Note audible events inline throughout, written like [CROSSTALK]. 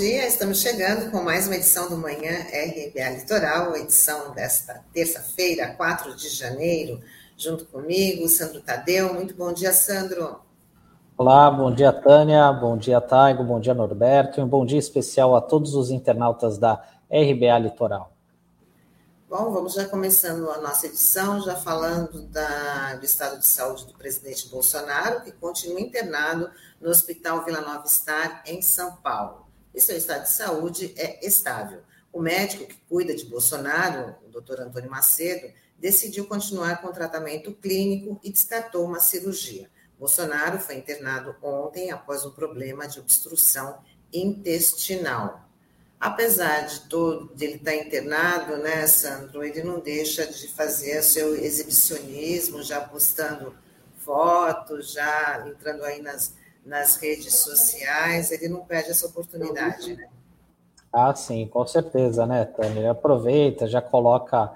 dia. Estamos chegando com mais uma edição do Manhã RBA Litoral, edição desta terça-feira, 4 de janeiro, junto comigo, Sandro Tadeu. Muito bom dia, Sandro. Olá, bom dia, Tânia, bom dia, Taigo, bom dia, Norberto, e um bom dia especial a todos os internautas da RBA Litoral. Bom, vamos já começando a nossa edição, já falando da, do estado de saúde do presidente Bolsonaro, que continua internado no Hospital Vila Nova Star, em São Paulo. E seu estado de saúde é estável. O médico que cuida de Bolsonaro, o doutor Antônio Macedo, decidiu continuar com o tratamento clínico e descartou uma cirurgia. Bolsonaro foi internado ontem após um problema de obstrução intestinal apesar de todo de ele estar internado, né, Sandro, ele não deixa de fazer seu exibicionismo, já postando fotos, já entrando aí nas, nas redes sociais, ele não perde essa oportunidade, né? Ah, sim, com certeza, né, Tânia? Ele aproveita, já coloca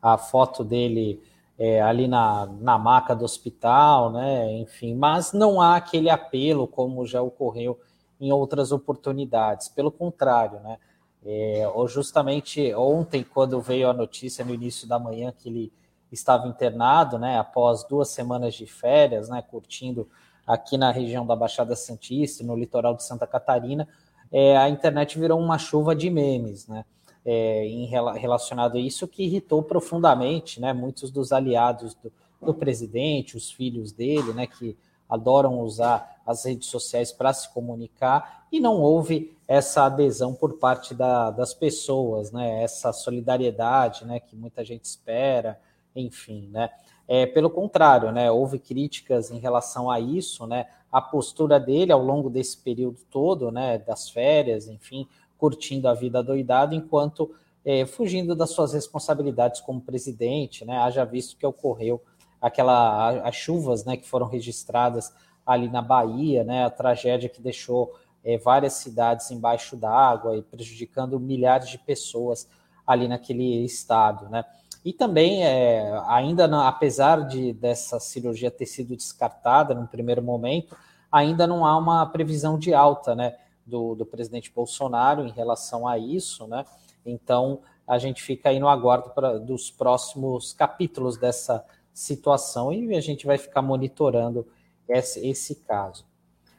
a foto dele é, ali na, na maca do hospital, né? Enfim, mas não há aquele apelo como já ocorreu em outras oportunidades. Pelo contrário, né? É, ou justamente ontem, quando veio a notícia no início da manhã que ele estava internado, né, após duas semanas de férias, né, curtindo aqui na região da Baixada Santista, no litoral de Santa Catarina, é, a internet virou uma chuva de memes, né, é, em relacionado a isso, que irritou profundamente, né, muitos dos aliados do, do presidente, os filhos dele, né, que adoram usar as redes sociais para se comunicar e não houve essa adesão por parte da, das pessoas, né? Essa solidariedade, né? Que muita gente espera, enfim, né? É, pelo contrário, né? Houve críticas em relação a isso, né? A postura dele ao longo desse período todo, né? Das férias, enfim, curtindo a vida doidada, enquanto é, fugindo das suas responsabilidades como presidente, né? Haja visto que ocorreu aquela as chuvas, né, que foram registradas ali na Bahia, né, a tragédia que deixou é, várias cidades embaixo d'água e prejudicando milhares de pessoas ali naquele estado, né. E também, é, ainda não, apesar de dessa cirurgia ter sido descartada no primeiro momento, ainda não há uma previsão de alta, né, do, do presidente Bolsonaro em relação a isso, né. Então, a gente fica aí no aguardo pra, dos próximos capítulos dessa situação e a gente vai ficar monitorando esse, esse caso.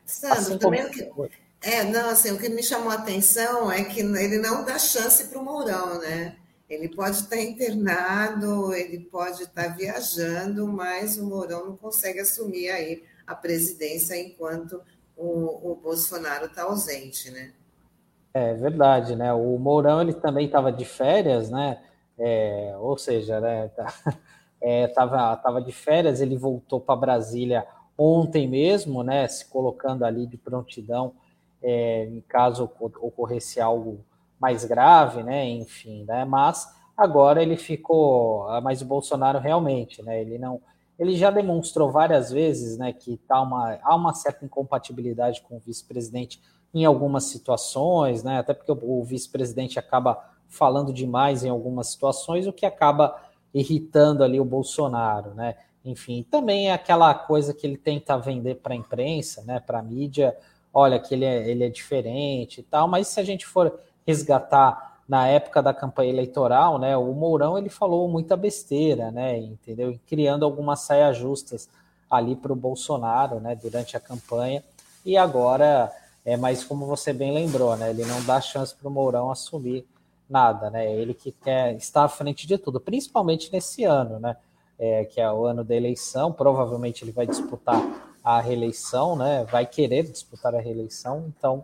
Sandro, assim também como... o que, é, não, assim, o que me chamou a atenção é que ele não dá chance para o Mourão, né? Ele pode estar internado, ele pode estar viajando, mas o Mourão não consegue assumir aí a presidência enquanto o, o Bolsonaro está ausente, né? É verdade, né? O Mourão ele também estava de férias, né? É, ou seja, né? Tá [LAUGHS] é, tava de férias, ele voltou para Brasília ontem mesmo, né, se colocando ali de prontidão é, em caso ocorresse algo mais grave, né, enfim, né, mas agora ele ficou, ah, mas o Bolsonaro realmente, né, ele não, ele já demonstrou várias vezes, né, que tá uma, há uma certa incompatibilidade com o vice-presidente em algumas situações, né, até porque o, vice-presidente acaba falando demais em algumas situações, o que acaba irritando ali o Bolsonaro, né? Enfim, também é aquela coisa que ele tenta vender para a imprensa, né, para a mídia, olha que ele é, ele é diferente e tal, mas se a gente for resgatar na época da campanha eleitoral, né, o Mourão ele falou muita besteira, né, entendeu? Criando algumas saias justas ali para o Bolsonaro, né, durante a campanha, e agora, é mais como você bem lembrou, né, ele não dá chance para o Mourão assumir nada, né? Ele que quer estar à frente de tudo, principalmente nesse ano, né? É, que é o ano da eleição, provavelmente ele vai disputar a reeleição, né? Vai querer disputar a reeleição, então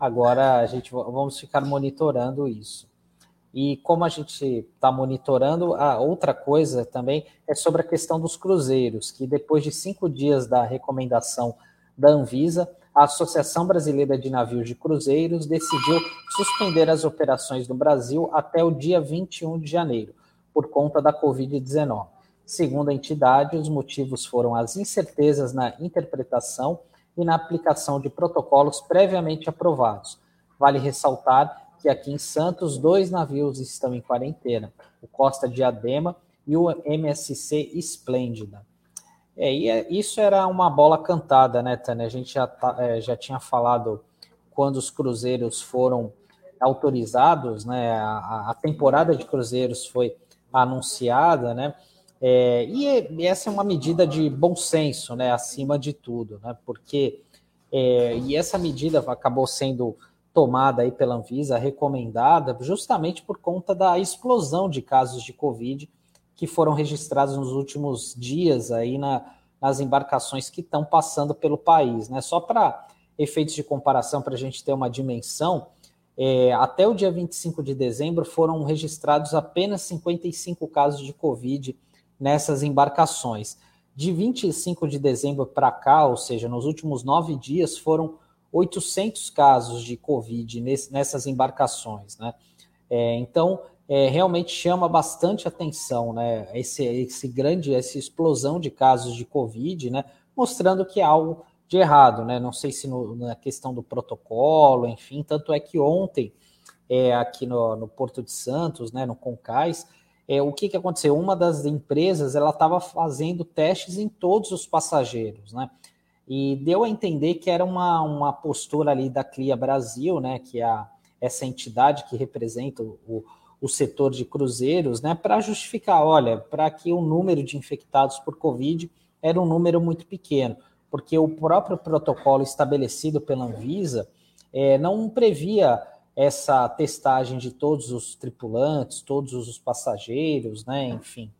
agora a gente vamos ficar monitorando isso. E como a gente está monitorando, a outra coisa também é sobre a questão dos cruzeiros, que depois de cinco dias da recomendação da Anvisa, a Associação Brasileira de Navios de Cruzeiros decidiu suspender as operações no Brasil até o dia 21 de janeiro, por conta da Covid-19. Segundo a entidade, os motivos foram as incertezas na interpretação e na aplicação de protocolos previamente aprovados. Vale ressaltar que aqui em Santos, dois navios estão em quarentena: o Costa Diadema e o MSC Esplêndida. É, e é, isso era uma bola cantada, né, Tânia? A gente já, tá, é, já tinha falado quando os cruzeiros foram autorizados, né? A, a temporada de cruzeiros foi anunciada, né? É, e, essa é uma medida de bom senso, né? Acima de tudo, né? Porque é, e essa medida acabou sendo tomada aí pela Anvisa, recomendada, justamente por conta da explosão de casos de Covid que foram registrados nos últimos dias aí na, nas embarcações que estão passando pelo país. Né? Só para efeitos de comparação, para a gente ter uma dimensão, é, até o dia 25 de dezembro foram registrados apenas 55 casos de Covid nessas embarcações. De 25 de dezembro para cá, ou seja, nos últimos nove dias, foram 800 casos de Covid nessas embarcações. Né? É, então, é, realmente chama bastante atenção, né? Esse, esse grande, essa explosão de casos de Covid, né? Mostrando que há algo de errado, né? Não sei se no, na questão do protocolo, enfim, tanto é que ontem, é, aqui no, no Porto de Santos, né, no Concais, é, o que, que aconteceu? Uma das empresas ela estava fazendo testes em todos os passageiros, né? E deu a entender que era uma, uma postura ali da CLIA Brasil, né? Que é a, essa entidade que representa o, o setor de cruzeiros, né, para justificar, olha, para que o número de infectados por Covid era um número muito pequeno, porque o próprio protocolo estabelecido pela Anvisa é, não previa essa testagem de todos os tripulantes, todos os passageiros, né, enfim.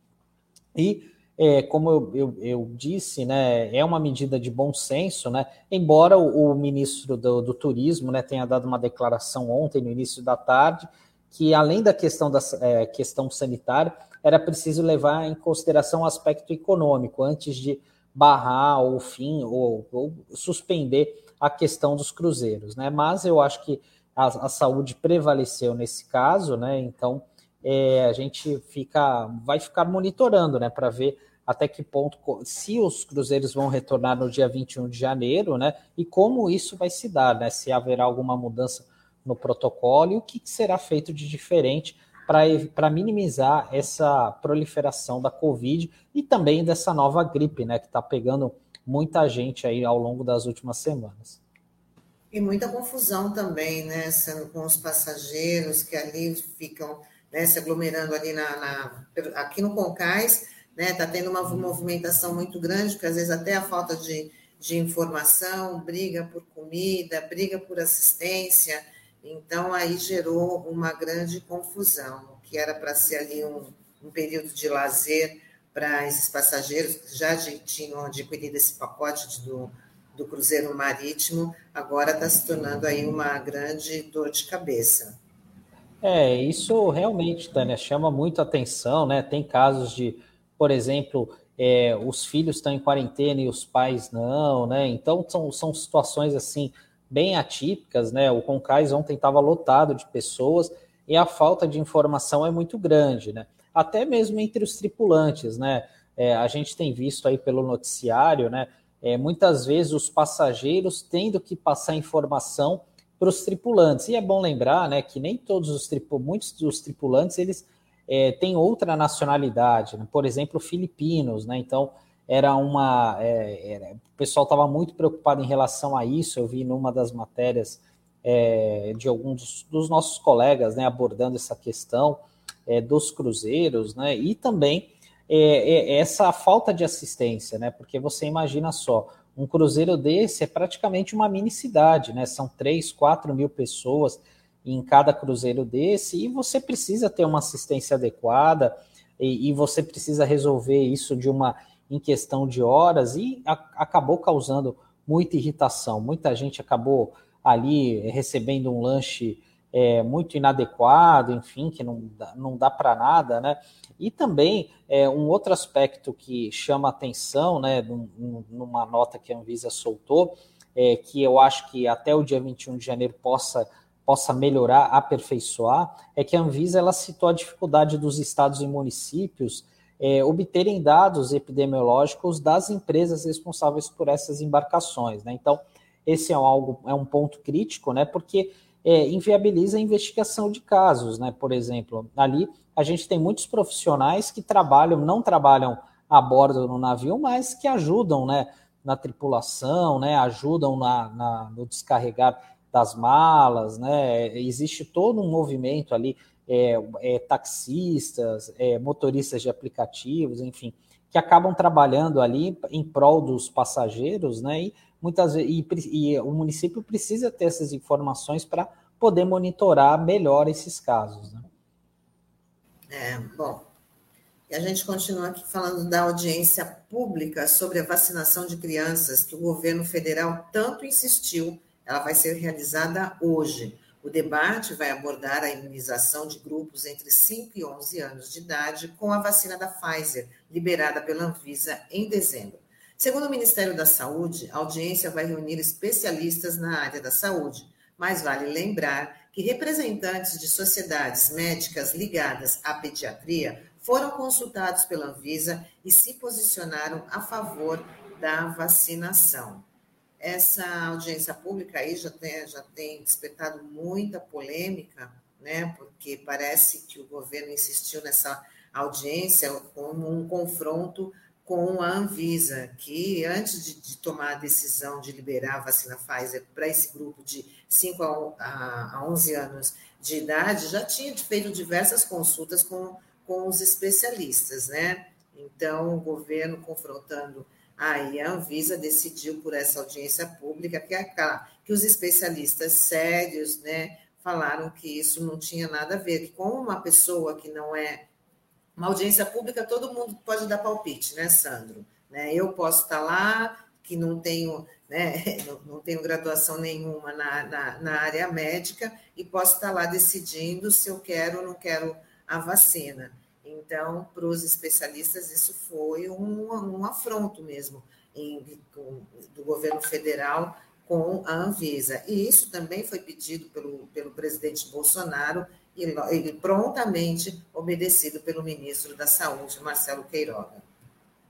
E, é, como eu, eu, eu, disse, né, é uma medida de bom senso, né, embora o, o ministro do, do Turismo né, tenha dado uma declaração ontem, no início da tarde, que além da questão da é, questão sanitária, era preciso levar em consideração o aspecto econômico antes de barrar ou fim ou, ou suspender a questão dos cruzeiros, né? Mas eu acho que a, a saúde prevaleceu nesse caso, né? Então é, a gente fica, vai ficar monitorando, né, para ver até que ponto, se os cruzeiros vão retornar no dia 21 de janeiro, né, e como isso vai se dar, né, se haverá alguma mudança no protocolo e o que será feito de diferente para minimizar essa proliferação da Covid e também dessa nova gripe, né, que está pegando muita gente aí ao longo das últimas semanas. E muita confusão também, né, sendo com os passageiros que ali ficam né, se aglomerando ali na, na aqui no Concais, né, está tendo uma movimentação muito grande, porque às vezes até a falta de, de informação, briga por comida, briga por assistência, então, aí gerou uma grande confusão, que era para ser ali um, um, período de lazer para esses passageiros que já tinham adquirido esse pacote do, do cruzeiro marítimo, agora está se tornando aí uma grande dor de cabeça. É, isso realmente, Tânia, chama muito atenção, né? Tem casos de, por exemplo, é, os filhos estão em quarentena e os pais não, né? Então são, são situações assim bem atípicas, né? O Concais ontem estava lotado de pessoas e a falta de informação é muito grande, né? Até mesmo entre os tripulantes, né? É, a gente tem visto aí pelo noticiário, né? É, muitas vezes os passageiros tendo que passar informação para os tripulantes. E é bom lembrar, né, que nem todos os tripulantes, muitos dos tripulantes eles é, têm outra nacionalidade, né? por exemplo, filipinos, né? Então era uma. É, era, o pessoal estava muito preocupado em relação a isso. Eu vi numa das matérias é, de alguns dos, dos, nossos colegas né, abordando essa questão é, dos cruzeiros, né? E também é, é, essa falta de assistência, né? Porque você imagina só, um cruzeiro desse é praticamente uma mini cidade, né? São 3, 4 mil pessoas em cada cruzeiro desse, e você precisa ter uma assistência adequada, e, e você precisa resolver isso de uma em questão de horas e a, acabou causando muita irritação. Muita gente acabou ali recebendo um lanche é, muito inadequado, enfim, que não dá, não dá para nada, né? E também é, um outro aspecto que chama atenção, né, numa nota que a Anvisa soltou, é, que eu acho que até o dia 21 de janeiro possa, possa melhorar, aperfeiçoar, é que a Anvisa ela citou a dificuldade dos estados e municípios é, obterem dados epidemiológicos das empresas responsáveis por essas embarcações. Né? Então, esse é algo, é um ponto crítico, né? porque é, inviabiliza a investigação de casos. Né? Por exemplo, ali a gente tem muitos profissionais que trabalham, não trabalham a bordo no navio, mas que ajudam né, na tripulação, né, ajudam na, na, no descarregar das malas, né? Existe todo um movimento ali, é, é, taxistas, é, motoristas de aplicativos, enfim, que acabam trabalhando ali em prol dos passageiros, né? E muitas e, e o município precisa ter essas informações para poder monitorar melhor esses casos. Né? É, bom, e a gente continua aqui falando da audiência pública sobre a vacinação de crianças, que o governo federal tanto insistiu. Ela vai ser realizada hoje. O debate vai abordar a imunização de grupos entre 5 e 11 anos de idade com a vacina da Pfizer, liberada pela Anvisa em dezembro. Segundo o Ministério da Saúde, a audiência vai reunir especialistas na área da saúde, mas vale lembrar que representantes de sociedades médicas ligadas à pediatria foram consultados pela Anvisa e se posicionaram a favor da vacinação. Essa audiência pública aí já tem, já tem despertado muita polêmica, né? Porque parece que o governo insistiu nessa audiência como um confronto com a Anvisa, que antes de, de, tomar a decisão de liberar a vacina Pfizer para esse grupo de 5 a, a 11 anos de idade, já tinha feito diversas consultas com com os especialistas, né? Então, o governo confrontando aí a Anvisa decidiu por essa audiência pública que, a, que os especialistas sérios, né, falaram que isso não tinha nada a ver, que com uma pessoa que não é uma audiência pública, todo mundo pode dar palpite, né, Sandro? Né? Eu posso estar lá, que não tenho, né, [LAUGHS] não, tenho graduação nenhuma na, na, na área médica, e posso estar lá decidindo se eu quero ou não quero a vacina. Então, para os especialistas, isso foi um, um afronto mesmo em, com, do governo federal com a Anvisa. E isso também foi pedido pelo, pelo presidente Bolsonaro e, e prontamente obedecido pelo ministro da Saúde, Marcelo Queiroga.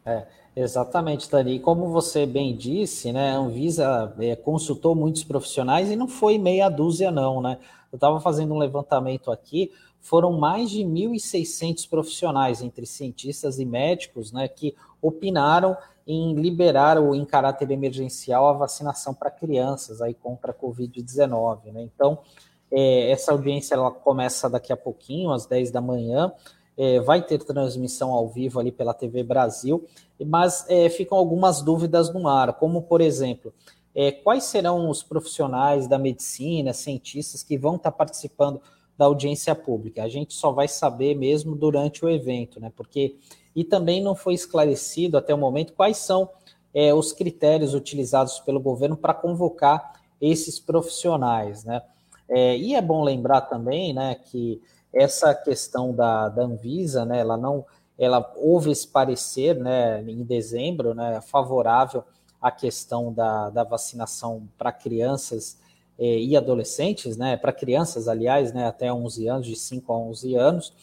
É, exatamente, Dani. Como você bem disse, né, a Anvisa é, consultou muitos profissionais e não foi meia dúzia, não, né? Eu estava fazendo um levantamento aqui, foram mais de 1.600 profissionais, entre cientistas e médicos, né, que opinaram em liberar ou em caráter emergencial a vacinação para crianças aí contra a Covid-19. Né? Então, é, essa audiência ela começa daqui a pouquinho, às 10 da manhã, é, vai ter transmissão ao vivo ali pela TV Brasil, mas é, ficam algumas dúvidas no ar, como, por exemplo, é, quais serão os profissionais da medicina, cientistas que vão estar participando da audiência pública. A gente só vai saber mesmo durante o evento, né? Porque e também não foi esclarecido até o momento quais são é, os critérios utilizados pelo governo para convocar esses profissionais, né? É, e é bom lembrar também, né, que essa questão da, da Anvisa, né, ela não, ela houve esse parecer, né, em dezembro, né, favorável à questão da, da vacinação para crianças é, e adolescentes, né, para crianças, aliás, né, até 11 anos, de 5 a 11 anos,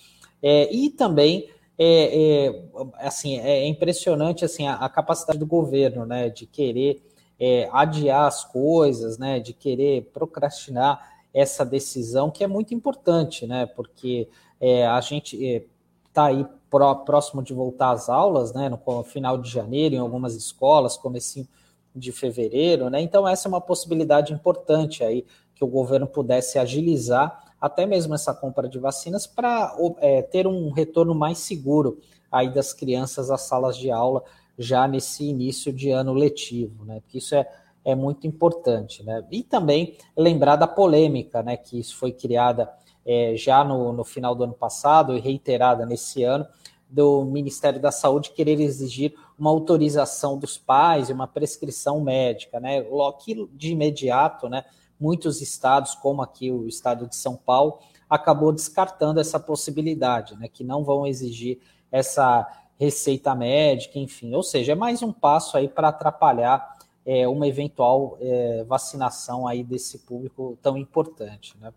é, e também é, é, assim, é impressionante assim, a, a, capacidade do governo né, de querer é, adiar as coisas, né, de querer procrastinar essa decisão, que é muito importante, né, porque é, a gente está aí próximo de voltar às aulas, né, no final de janeiro, em algumas escolas, comecinho de fevereiro, né? Então essa é uma possibilidade importante aí que o governo pudesse agilizar até mesmo essa compra de vacinas para é, ter um retorno mais seguro aí das crianças às salas de aula já nesse início de ano letivo, né? Porque isso é, é muito importante, né? E também lembrar da polêmica, né? Que isso foi criada é, já no, no final do ano passado e reiterada nesse ano do Ministério da Saúde querer exigir uma autorização dos pais e uma prescrição médica, né? Que de imediato, né? Muitos estados, como aqui o estado de São Paulo, acabou descartando essa possibilidade, né? Que não vão exigir essa receita médica, enfim. Ou seja, é mais um passo aí para atrapalhar é, uma eventual é, vacinação aí desse público tão importante, né?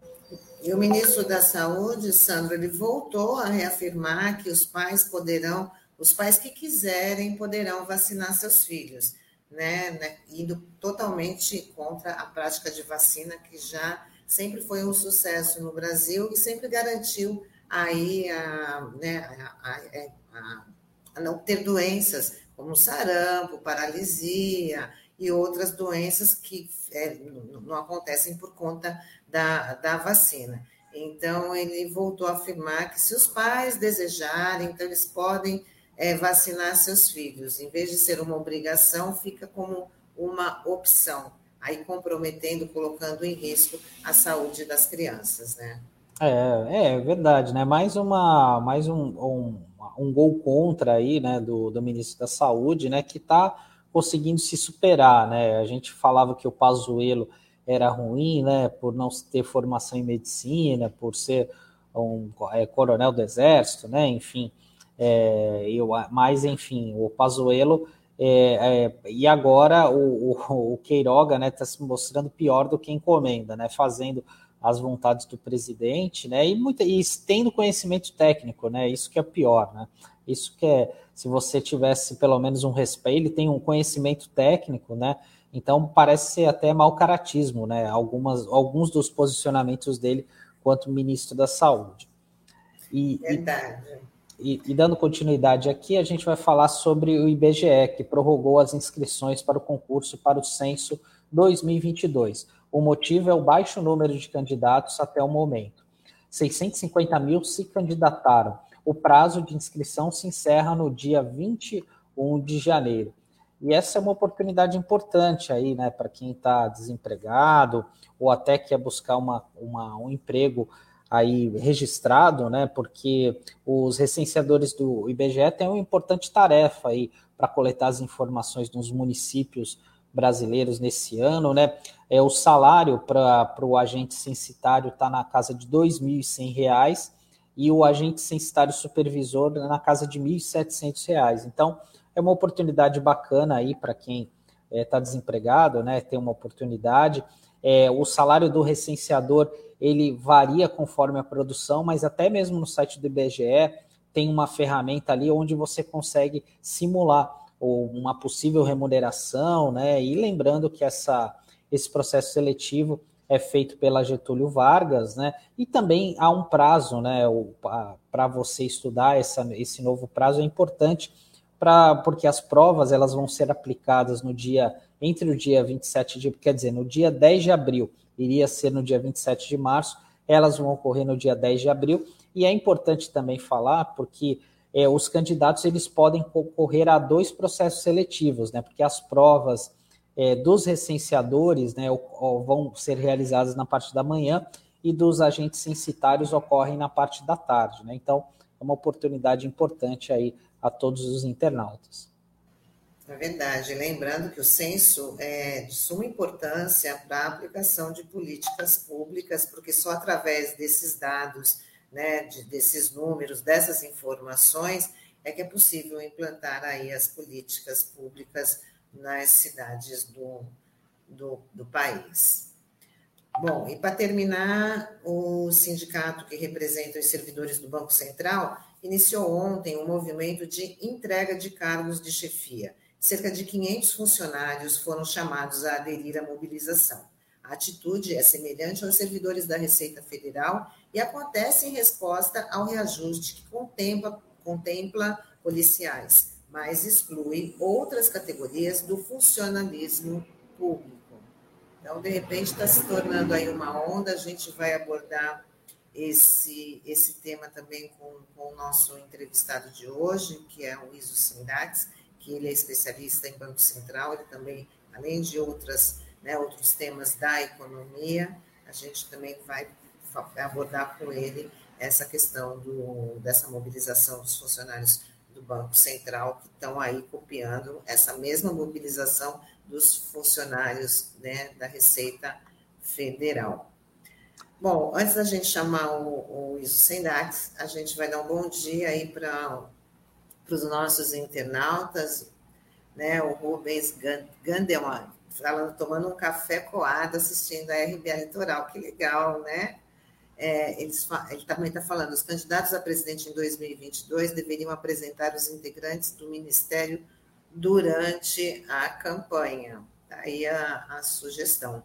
E o ministro da Saúde, Sandro, ele voltou a reafirmar que os pais poderão, os pais que quiserem, poderão vacinar seus filhos, né? né? Indo totalmente contra a prática de vacina, que já sempre foi um sucesso no Brasil e sempre garantiu aí a, né, a, a, a não ter doenças como sarampo, paralisia e outras doenças que é, não acontecem por conta da, da vacina. Então, ele voltou a afirmar que se os pais desejarem, então eles podem é, vacinar seus filhos. Em vez de ser uma obrigação, fica como uma opção, aí comprometendo, colocando em risco a saúde das crianças, né? É, é verdade, né? Mais uma, mais um, um, um gol contra aí, né, do, do ministro da Saúde, né, que está conseguindo se superar, né? A gente falava que o Pazuello era ruim, né, por não ter formação em medicina, por ser um é, coronel do exército, né, enfim, é, eu, mas enfim, o Pazuello é, é, e agora o, o, o Queiroga, né, está se mostrando pior do que encomenda, né, fazendo as vontades do presidente, né, e, muita, e tendo conhecimento técnico, né, isso que é pior, né, isso que é, se você tivesse pelo menos um respeito, ele tem um conhecimento técnico, né, então parece ser até mau caratismo, né? Algumas, alguns dos posicionamentos dele quanto ministro da Saúde. E, Verdade. E, e, dando continuidade aqui, a gente vai falar sobre o IBGE, que prorrogou as inscrições para o concurso para o censo 2022. O motivo é o baixo número de candidatos até o momento. 650 mil se candidataram. O prazo de inscrição se encerra no dia 21 de janeiro. E essa é uma oportunidade importante aí, né, para quem está desempregado ou até quer buscar uma, uma, um emprego aí registrado, né, porque os recenseadores do IBGE têm uma importante tarefa aí para coletar as informações nos municípios brasileiros nesse ano, né? É, o salário para o agente censitário está na casa de R$ 2.100 e o agente censitário supervisor na casa de R$ 1.700. Então, é uma oportunidade bacana aí para quem está é, desempregado, né? Ter uma oportunidade. É, o salário do recenseador ele varia conforme a produção, mas até mesmo no site do IBGE tem uma ferramenta ali onde você consegue simular uma possível remuneração, né? E lembrando que essa, esse processo seletivo é feito pela Getúlio Vargas, né? E também há um prazo, né? Para você estudar essa, esse novo prazo é importante pra, porque as provas elas vão ser aplicadas no dia entre o dia 27 de, quer dizer, no dia 10 de abril, iria ser no dia 27 de março, elas vão ocorrer no dia 10 de abril, e é importante também falar porque é, os candidatos eles podem concorrer a dois processos seletivos, né? Porque as provas é, dos recenseadores né, vão ser realizadas na parte da manhã e dos agentes censitários ocorrem na parte da tarde, né? Então é uma oportunidade importante aí a todos os internautas. É verdade. Lembrando que o censo é de suma importância para a aplicação de políticas públicas, porque só através desses dados, né, de, desses números, dessas informações, é que é possível implantar aí as políticas públicas nas cidades do, do, do país. Bom, e para terminar, o sindicato que representa os servidores do Banco Central iniciou ontem um movimento de entrega de cargos de chefia. Cerca de 500 funcionários foram chamados a aderir à mobilização. A atitude é semelhante aos servidores da Receita Federal e acontece em resposta ao reajuste que contempla, contempla policiais, mas exclui outras categorias do funcionalismo público. Então, de repente, está se tornando aí uma onda, a gente vai abordar esse, esse tema também com, com o nosso entrevistado de hoje, que é o Iso Sindax, que ele é especialista em Banco Central, ele também, além de outras, né, outros temas da economia, a gente também vai abordar com ele essa questão do, dessa mobilização dos funcionários do Banco Central, que estão aí copiando essa mesma mobilização dos funcionários né, da Receita Federal. Bom, antes da gente chamar o, o Iso Sendax, a gente vai dar um bom dia aí para os nossos internautas, né? O Rubens Gandelman, falando, tomando um café coado, assistindo a RBA Litoral, que legal, né? É, eles, ele também está falando, os candidatos a presidente em 2022 deveriam apresentar os integrantes do Ministério durante a campanha. Tá aí a, a sugestão.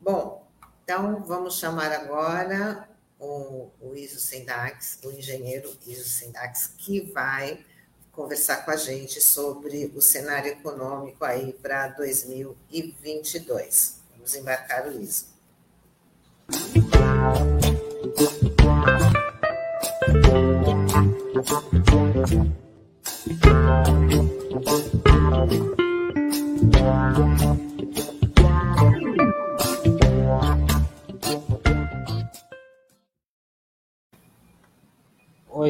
Bom, então, vamos chamar agora o, o Iso Sendax, o engenheiro Iso Sendax, que vai conversar com a gente sobre o cenário econômico aí para 2022. Vamos embarcar o ISO. Oi,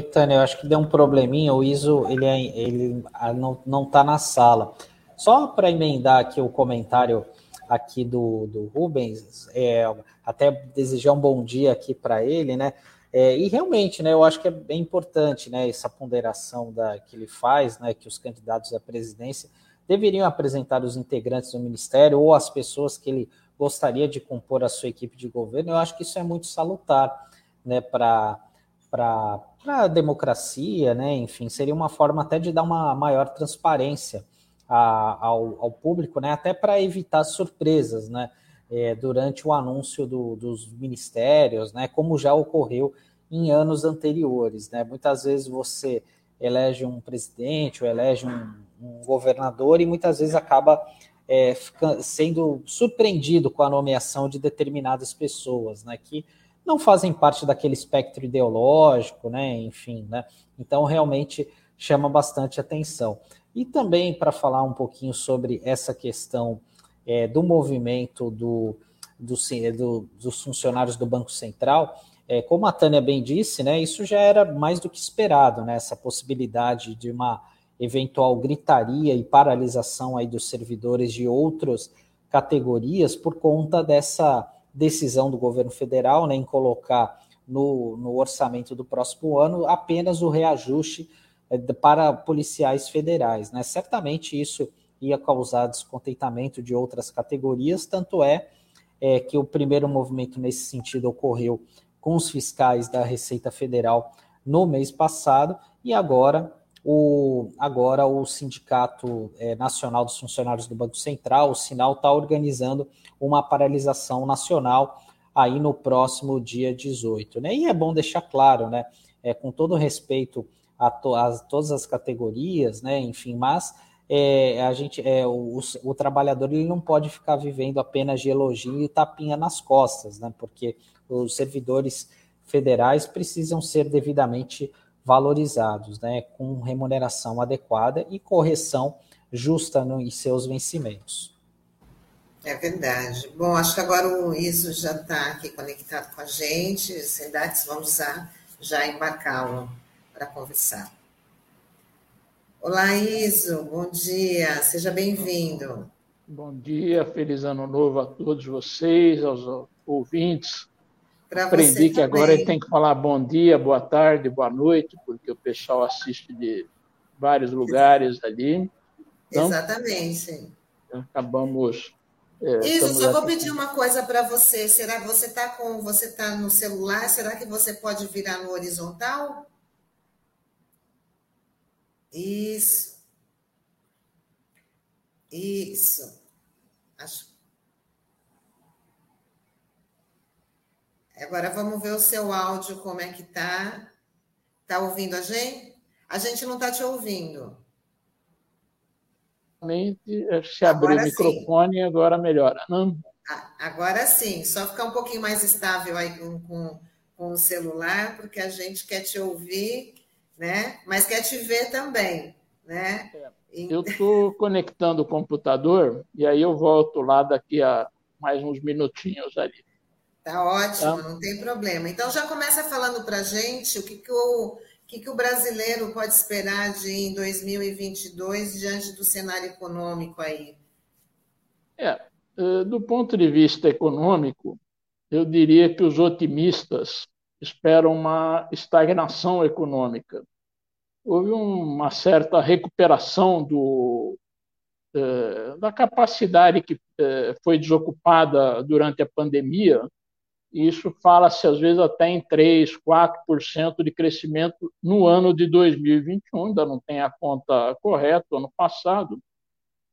Tânia, eu acho que deu um probleminha, o ISO ele, é, ele ah, não, não tá na sala. Só para emendar aqui o comentário aqui do, do Rubens, é, até desejar um bom dia aqui para ele, né? É, e realmente, né, eu acho que é bem importante, né, essa ponderação da, que ele faz, né, que os candidatos à presidência deveriam apresentar os integrantes do ministério ou as pessoas que ele gostaria de compor a sua equipe de governo. Eu acho que isso é muito salutar, né, para a democracia, né? Enfim, seria uma forma até de dar uma maior transparência a, ao, ao, público, né? Até para evitar surpresas, né? É, durante o anúncio do, dos ministérios, né? Como já ocorreu em anos anteriores, né? Muitas vezes você elege um presidente ou elege um, um governador e muitas vezes acaba é, sendo surpreendido com a nomeação de determinadas pessoas, né? Que não fazem parte daquele espectro ideológico, né? Enfim, né? Então realmente chama bastante atenção. E também para falar um pouquinho sobre essa questão é, do movimento do, do, do, dos funcionários do Banco Central, é, como a Tânia bem disse, né, isso já era mais do que esperado, né, essa possibilidade de uma eventual gritaria e paralisação aí dos servidores de outras categorias por conta dessa decisão do governo federal né, em colocar no, no orçamento do próximo ano apenas o reajuste é, para policiais federais. Né? Certamente isso ia causar descontentamento de outras categorias, tanto é, é que o primeiro movimento nesse sentido ocorreu com os fiscais da Receita Federal no mês passado, e agora o, agora o Sindicato é, Nacional dos Funcionários do Banco Central, o Sinal, está organizando uma paralisação nacional aí no próximo dia 18. Né? E é bom deixar claro, né, é, com todo respeito a, to, a todas as categorias, né, enfim, mas é, a gente, é, o, o, trabalhador ele não pode ficar vivendo apenas de elogio e tapinha nas costas, né, porque os servidores federais precisam ser devidamente valorizados, né, com remuneração adequada e correção justa no, em seus vencimentos. É verdade. Bom, acho que agora o ISO já está aqui conectado com a gente. Sendates, vamos já embarcá-lo para conversar. Olá, Iso, bom dia, seja bem-vindo. Bom dia, feliz ano novo a todos vocês, aos ouvintes. Pra Aprendi que agora ele tem que falar bom dia, boa tarde, boa noite, porque o pessoal assiste de vários lugares ali. Então, Exatamente. Acabamos. É, Isso, só vou pedir uma coisa para você. Será que você está com você está no celular? Será que você pode virar no horizontal? Isso. Isso. Acho Agora vamos ver o seu áudio, como é que tá. Tá ouvindo a gente? A gente não está te ouvindo. Se abrir agora o microfone, sim. agora melhora. Não? Agora sim, só ficar um pouquinho mais estável aí com, com, com o celular, porque a gente quer te ouvir, né? Mas quer te ver também, né? É. Eu estou conectando o computador e aí eu volto lá daqui a mais uns minutinhos ali. Tá ótimo, tá. não tem problema. Então já começa falando para a gente o que, que, o, que, que o brasileiro pode esperar de em 2022 diante do cenário econômico aí. É, é, do ponto de vista econômico, eu diria que os otimistas esperam uma estagnação econômica. Houve uma certa recuperação do, é, da capacidade que é, foi desocupada durante a pandemia isso fala-se às vezes até em 3%, 4% de crescimento no ano de 2021, ainda não tem a conta correta, ano passado,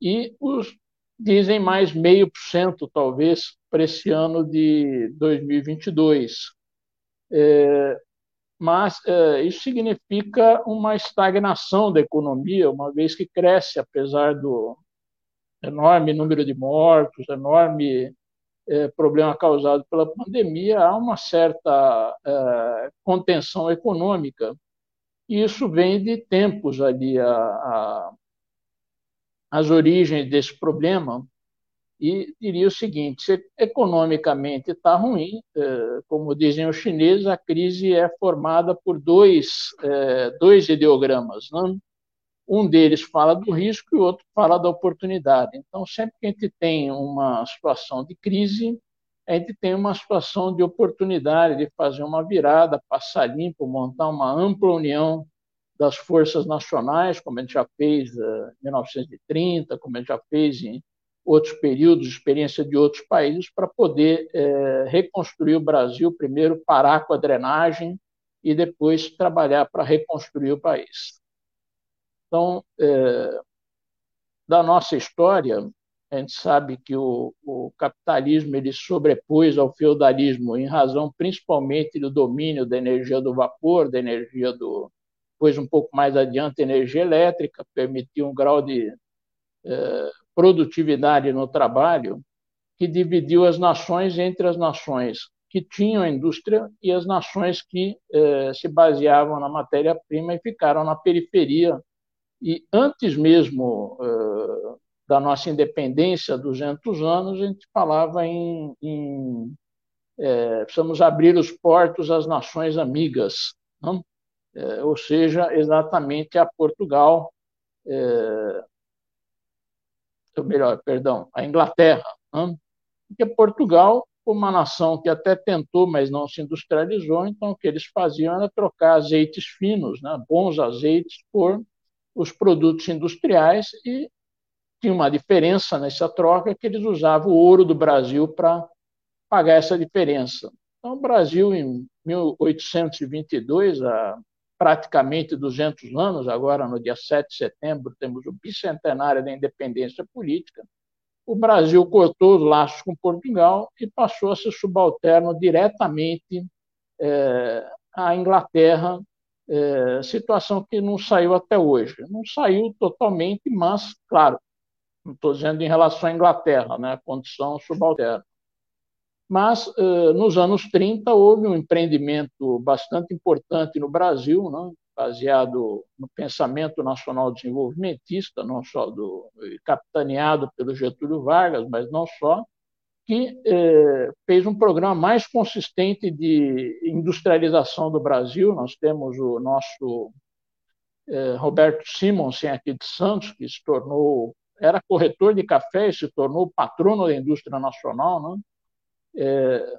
e os dizem mais meio por cento, talvez, para esse ano de 2022. É, mas é, isso significa uma estagnação da economia, uma vez que cresce, apesar do enorme número de mortos, enorme é, problema causado pela pandemia, há uma certa é, contenção econômica. E isso vem de tempos ali, a, a, as origens desse problema. E diria o seguinte: se economicamente está ruim, é, como dizem os chineses, a crise é formada por dois, é, dois ideogramas. Não? Um deles fala do risco e o outro fala da oportunidade. Então, sempre que a gente tem uma situação de crise, a gente tem uma situação de oportunidade de fazer uma virada, passar limpo, montar uma ampla união das forças nacionais, como a gente já fez em 1930, como a gente já fez em outros períodos, experiência de outros países, para poder é, reconstruir o Brasil, primeiro parar com a drenagem e depois trabalhar para reconstruir o país. Então, é, da nossa história, a gente sabe que o, o, capitalismo ele sobrepôs ao feudalismo em razão principalmente do domínio da energia do vapor, da energia do, depois um pouco mais adiante, energia elétrica, permitiu um grau de produtividade no trabalho que dividiu as nações entre as nações que tinham indústria e as nações que eh, se baseavam na matéria-prima e ficaram na periferia. E antes mesmo uh, da nossa independência, 200 anos, a gente falava em, em é, precisamos abrir os portos às nações amigas, ou seja, exatamente a Portugal, ou melhor, perdão, a Inglaterra, não? porque Portugal uma nação que até tentou, mas não se industrializou, então o que eles faziam era trocar azeites finos, né, bons azeites, por os produtos industriais e tinha uma diferença nessa troca que eles usavam o ouro do Brasil para pagar essa diferença. Então, o Brasil, em 1822, há praticamente 200 anos, agora no dia 7 de setembro, temos o bicentenário da independência política, o Brasil cortou os laços com Portugal e passou a ser subalterno diretamente é, à Inglaterra é, situação que não saiu até hoje. Não saiu totalmente, mas, claro, não estou dizendo em relação à Inglaterra, né, condição subalterna. Mas, eh, nos anos 30, houve um empreendimento bastante importante no Brasil, né, baseado no pensamento nacional desenvolvimentista, não só do capitaneado pelo Getúlio Vargas, mas não só, que eh, fez um programa mais consistente de industrialização do Brasil. Nós temos o nosso eh, Roberto Simonsen aqui de Santos, que se tornou era corretor de café e se tornou patrono da indústria nacional, né? É,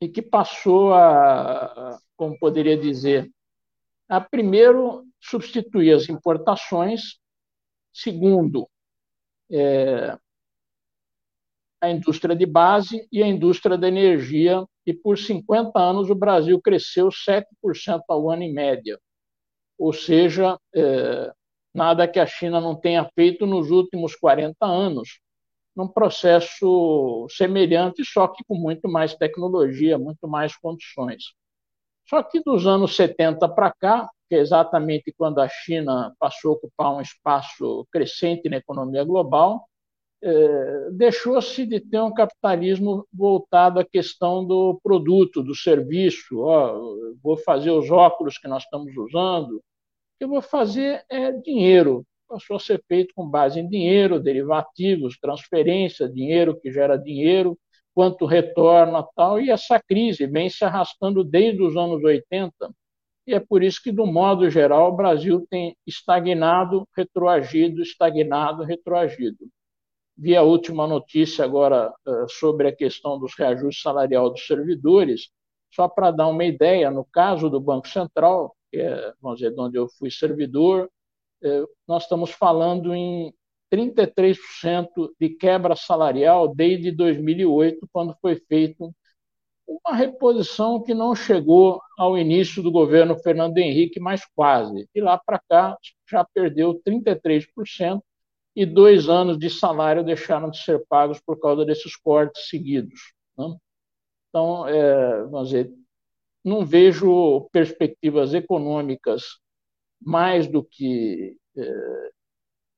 e que passou a, como poderia dizer, a primeiro substituir as importações, segundo é, a indústria de base e a indústria da energia, e por 50 anos o Brasil cresceu 7% ao ano em média. Ou seja, é, nada que a China não tenha feito nos últimos 40 anos, num processo semelhante, só que com muito mais tecnologia, muito mais condições. Só que dos anos 70 para cá, que é exatamente quando a China passou a ocupar um espaço crescente na economia global, é, deixou-se de ter um capitalismo voltado à questão do produto, do serviço. Oh, vou fazer os óculos que nós estamos usando. Eu vou fazer é dinheiro. Passou a ser feito com base em dinheiro, derivativos, transferência, dinheiro que gera dinheiro, quanto retorna tal. E essa crise vem se arrastando desde os anos 80. E é por isso que, do modo geral, o Brasil tem estagnado, retroagido, estagnado, retroagido vi a última notícia agora eh, sobre a questão dos reajustes salarial dos servidores, só para dar uma ideia, no caso do Banco Central, que é, vamos dizer, onde eu fui servidor, nós estamos falando em 33% de quebra salarial desde 2008, quando foi feito uma reposição que não chegou ao início do governo Fernando Henrique, mas quase. E lá para cá já perdeu 33%, e dois anos de salário deixaram de ser pagos por causa desses cortes seguidos. Né? Então, é, vamos dizer, não vejo perspectivas econômicas mais do que é,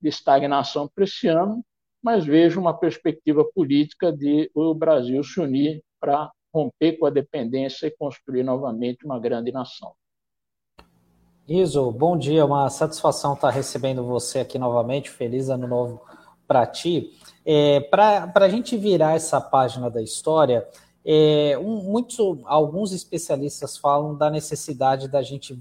de estagnação para esse ano, mas vejo uma perspectiva política de o Brasil se unir para romper com a dependência e construir novamente uma grande nação. Iso, bom dia, uma satisfação estar recebendo você aqui novamente, feliz ano novo para ti. É, para a gente virar essa página da história, é, um, muitos, alguns especialistas falam da necessidade da gente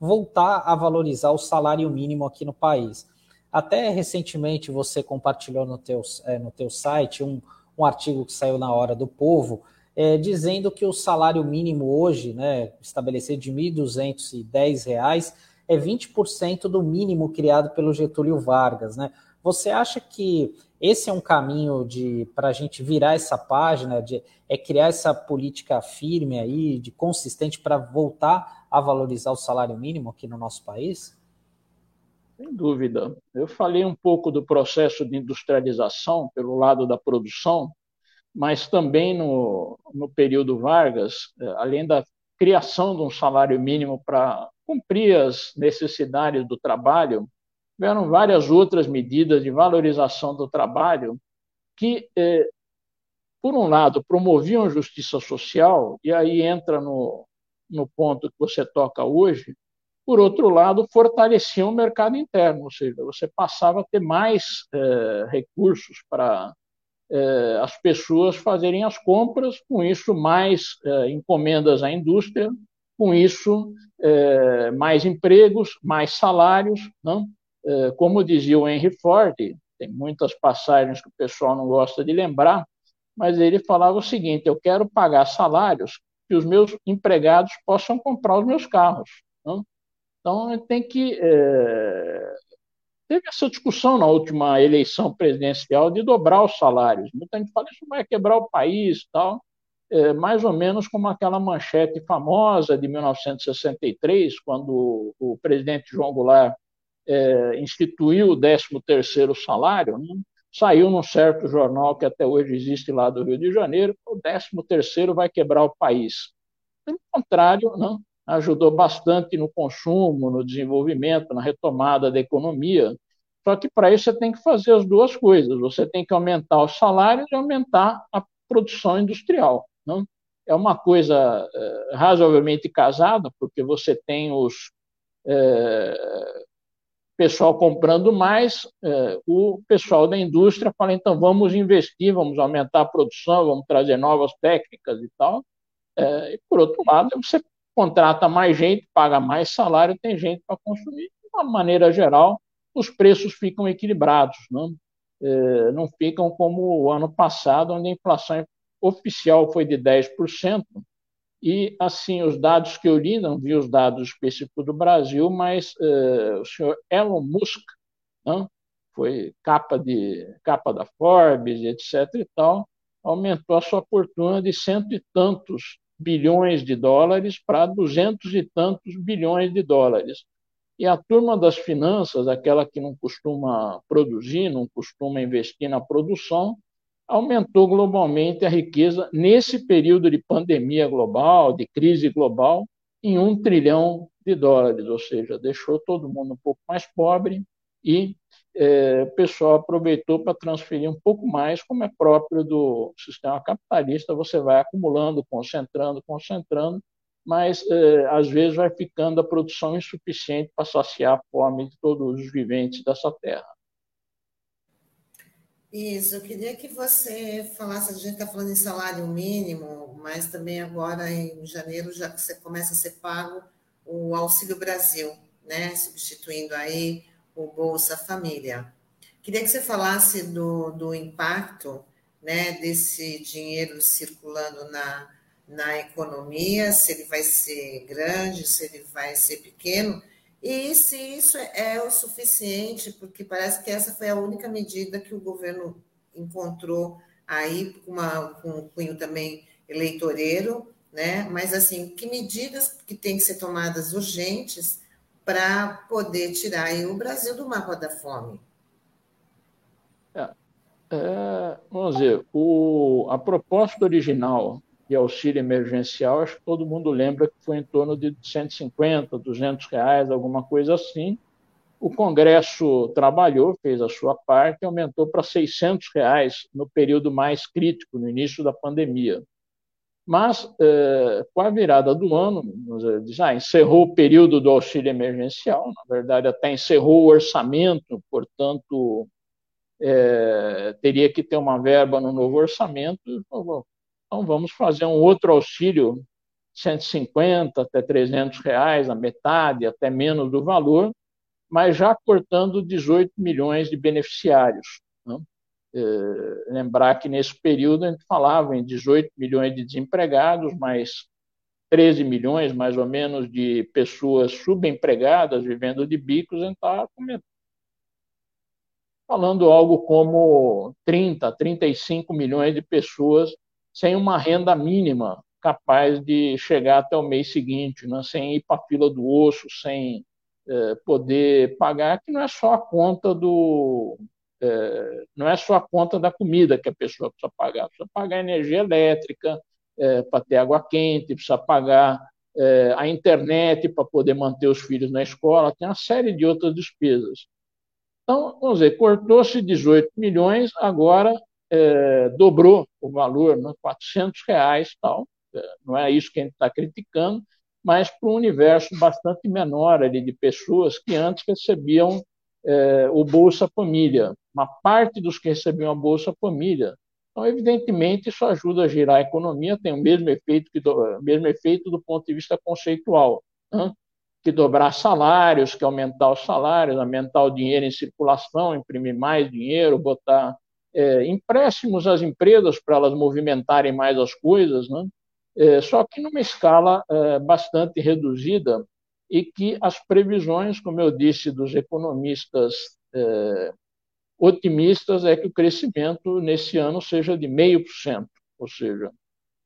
voltar a valorizar o salário mínimo aqui no país. Até recentemente você compartilhou no teu, é, no teu site um, um artigo que saiu na Hora do Povo, é, dizendo que o salário mínimo hoje, né, estabelecido de R$ 1.210, é 20% do mínimo criado pelo Getúlio Vargas. Né? Você acha que esse é um caminho de para a gente virar essa página, de, é criar essa política firme aí, de consistente para voltar a valorizar o salário mínimo aqui no nosso país? Sem dúvida. Eu falei um pouco do processo de industrialização pelo lado da produção, mas também no, no período Vargas, eh, além da criação de um salário mínimo para cumprir as necessidades do trabalho, tiveram várias outras medidas de valorização do trabalho que, eh, por um lado, promoviam justiça social, e aí entra no, no ponto que você toca hoje, por outro lado, fortaleciam o mercado interno, ou seja, você passava a ter mais eh, recursos para eh, as pessoas fazerem as compras, com isso, mais eh, encomendas à indústria, com isso, mais empregos, mais salários. Não? como dizia o Henry Ford, tem muitas passagens que o pessoal não gosta de lembrar, mas ele falava o seguinte: eu quero pagar salários que os meus empregados possam comprar os meus carros. Não? Então, tem que é, Teve essa discussão na última eleição presidencial de dobrar os salários. Muita gente fala isso vai quebrar o país tal. É, mais ou menos como aquela manchete famosa de 1963, quando o, presidente João Goulart é, instituiu o 13º salário, né? Saiu num certo jornal que até hoje existe lá do Rio de Janeiro, o 13º vai quebrar o país. Pelo contrário, não, ajudou bastante no consumo, no desenvolvimento, na retomada da economia. Só que para isso você tem que fazer as duas coisas. Você tem que aumentar os salários e aumentar a produção industrial. Não? É uma coisa é, razoavelmente casada, porque você tem os é, pessoal comprando mais, é, o pessoal da indústria fala, então vamos investir, vamos aumentar a produção, vamos trazer novas técnicas e tal. É, e, por outro lado, você contrata mais gente, paga mais salário, tem gente para consumir. De uma maneira geral, os preços ficam equilibrados, não, é, não ficam como o ano passado, onde a inflação oficial foi de 10%, e, assim, os dados que eu li, não vi os dados específicos do Brasil, mas é, o senhor Elon Musk, não, foi capa, de, capa da Forbes, etc. e tal, aumentou a sua fortuna de cento e tantos bilhões de dólares para duzentos e tantos bilhões de dólares. E a turma das finanças, aquela que não costuma produzir, não costuma investir na produção, aumentou globalmente a riqueza nesse período de pandemia global, de crise global, em um trilhão de dólares, ou seja, deixou todo mundo um pouco mais pobre e é, o pessoal aproveitou para transferir um pouco mais, como é próprio do sistema capitalista, você vai acumulando, concentrando, concentrando, mas é, às vezes vai ficando a produção insuficiente para saciar a fome de todos os viventes dessa terra. Isso, eu queria que você falasse, a gente está falando em salário mínimo, mas também agora em janeiro já você começa a ser pago o Auxílio Brasil, né? Substituindo aí o Bolsa Família. Queria que você falasse do, do impacto né, desse dinheiro circulando na, na economia, se ele vai ser grande, se ele vai ser pequeno, e se isso é o suficiente, porque parece que essa foi a única medida que o governo encontrou aí, com, uma, com um cunho também eleitoreiro, né? Mas assim, que medidas que têm que ser tomadas urgentes para poder tirar o Brasil do mapa da fome. É, é, vamos dizer, o, a proposta original de auxílio emergencial, acho que todo mundo lembra que foi em torno de 150, 200 reais, alguma coisa assim. O Congresso trabalhou, fez a sua parte, aumentou para 600 reais no período mais crítico, no início da pandemia. Mas, eh, com a virada do ano, já encerrou o período do auxílio emergencial, na verdade, até encerrou o orçamento, portanto, eh, teria que ter uma verba no novo orçamento. Então, vamos fazer um outro auxílio, 150 até 300 reais, a metade, até menos do valor, mas já cortando 18 milhões de beneficiários. Né? É, lembrar que nesse período a gente falava em 18 milhões de desempregados, mais 13 milhões, mais ou menos, de pessoas subempregadas, vivendo de bicos, a gente está falando algo como 30, 35 milhões de pessoas sem uma renda mínima capaz de chegar até o mês seguinte, né? sem ir para a fila do osso, sem é, poder pagar, que não é só a conta do. É, não é só a conta da comida que a pessoa precisa pagar, precisa pagar energia elétrica é, para ter água quente, precisa pagar a internet para poder manter os filhos na escola, tem uma série de outras despesas. Então, vamos dizer, cortou-se 18 milhões, agora é, dobrou o valor, né, 400 reais tal. É, não é isso que a gente está criticando, mas para um universo bastante menor ali de pessoas que antes recebiam é, o Bolsa Família. Uma parte dos que recebiam a Bolsa Família. Então, evidentemente, isso ajuda a girar a economia, tem o mesmo efeito, que do, mesmo efeito do ponto de vista conceitual. Né? que dobrar salários, que aumentar os salários, aumentar o dinheiro em circulação, imprimir mais dinheiro, botar é, empréstimos às empresas para elas movimentarem mais as coisas, né? É, só que numa escala é, bastante reduzida e que as previsões, como eu disse, dos economistas é, otimistas é que o crescimento nesse ano seja de meio por cento, ou seja,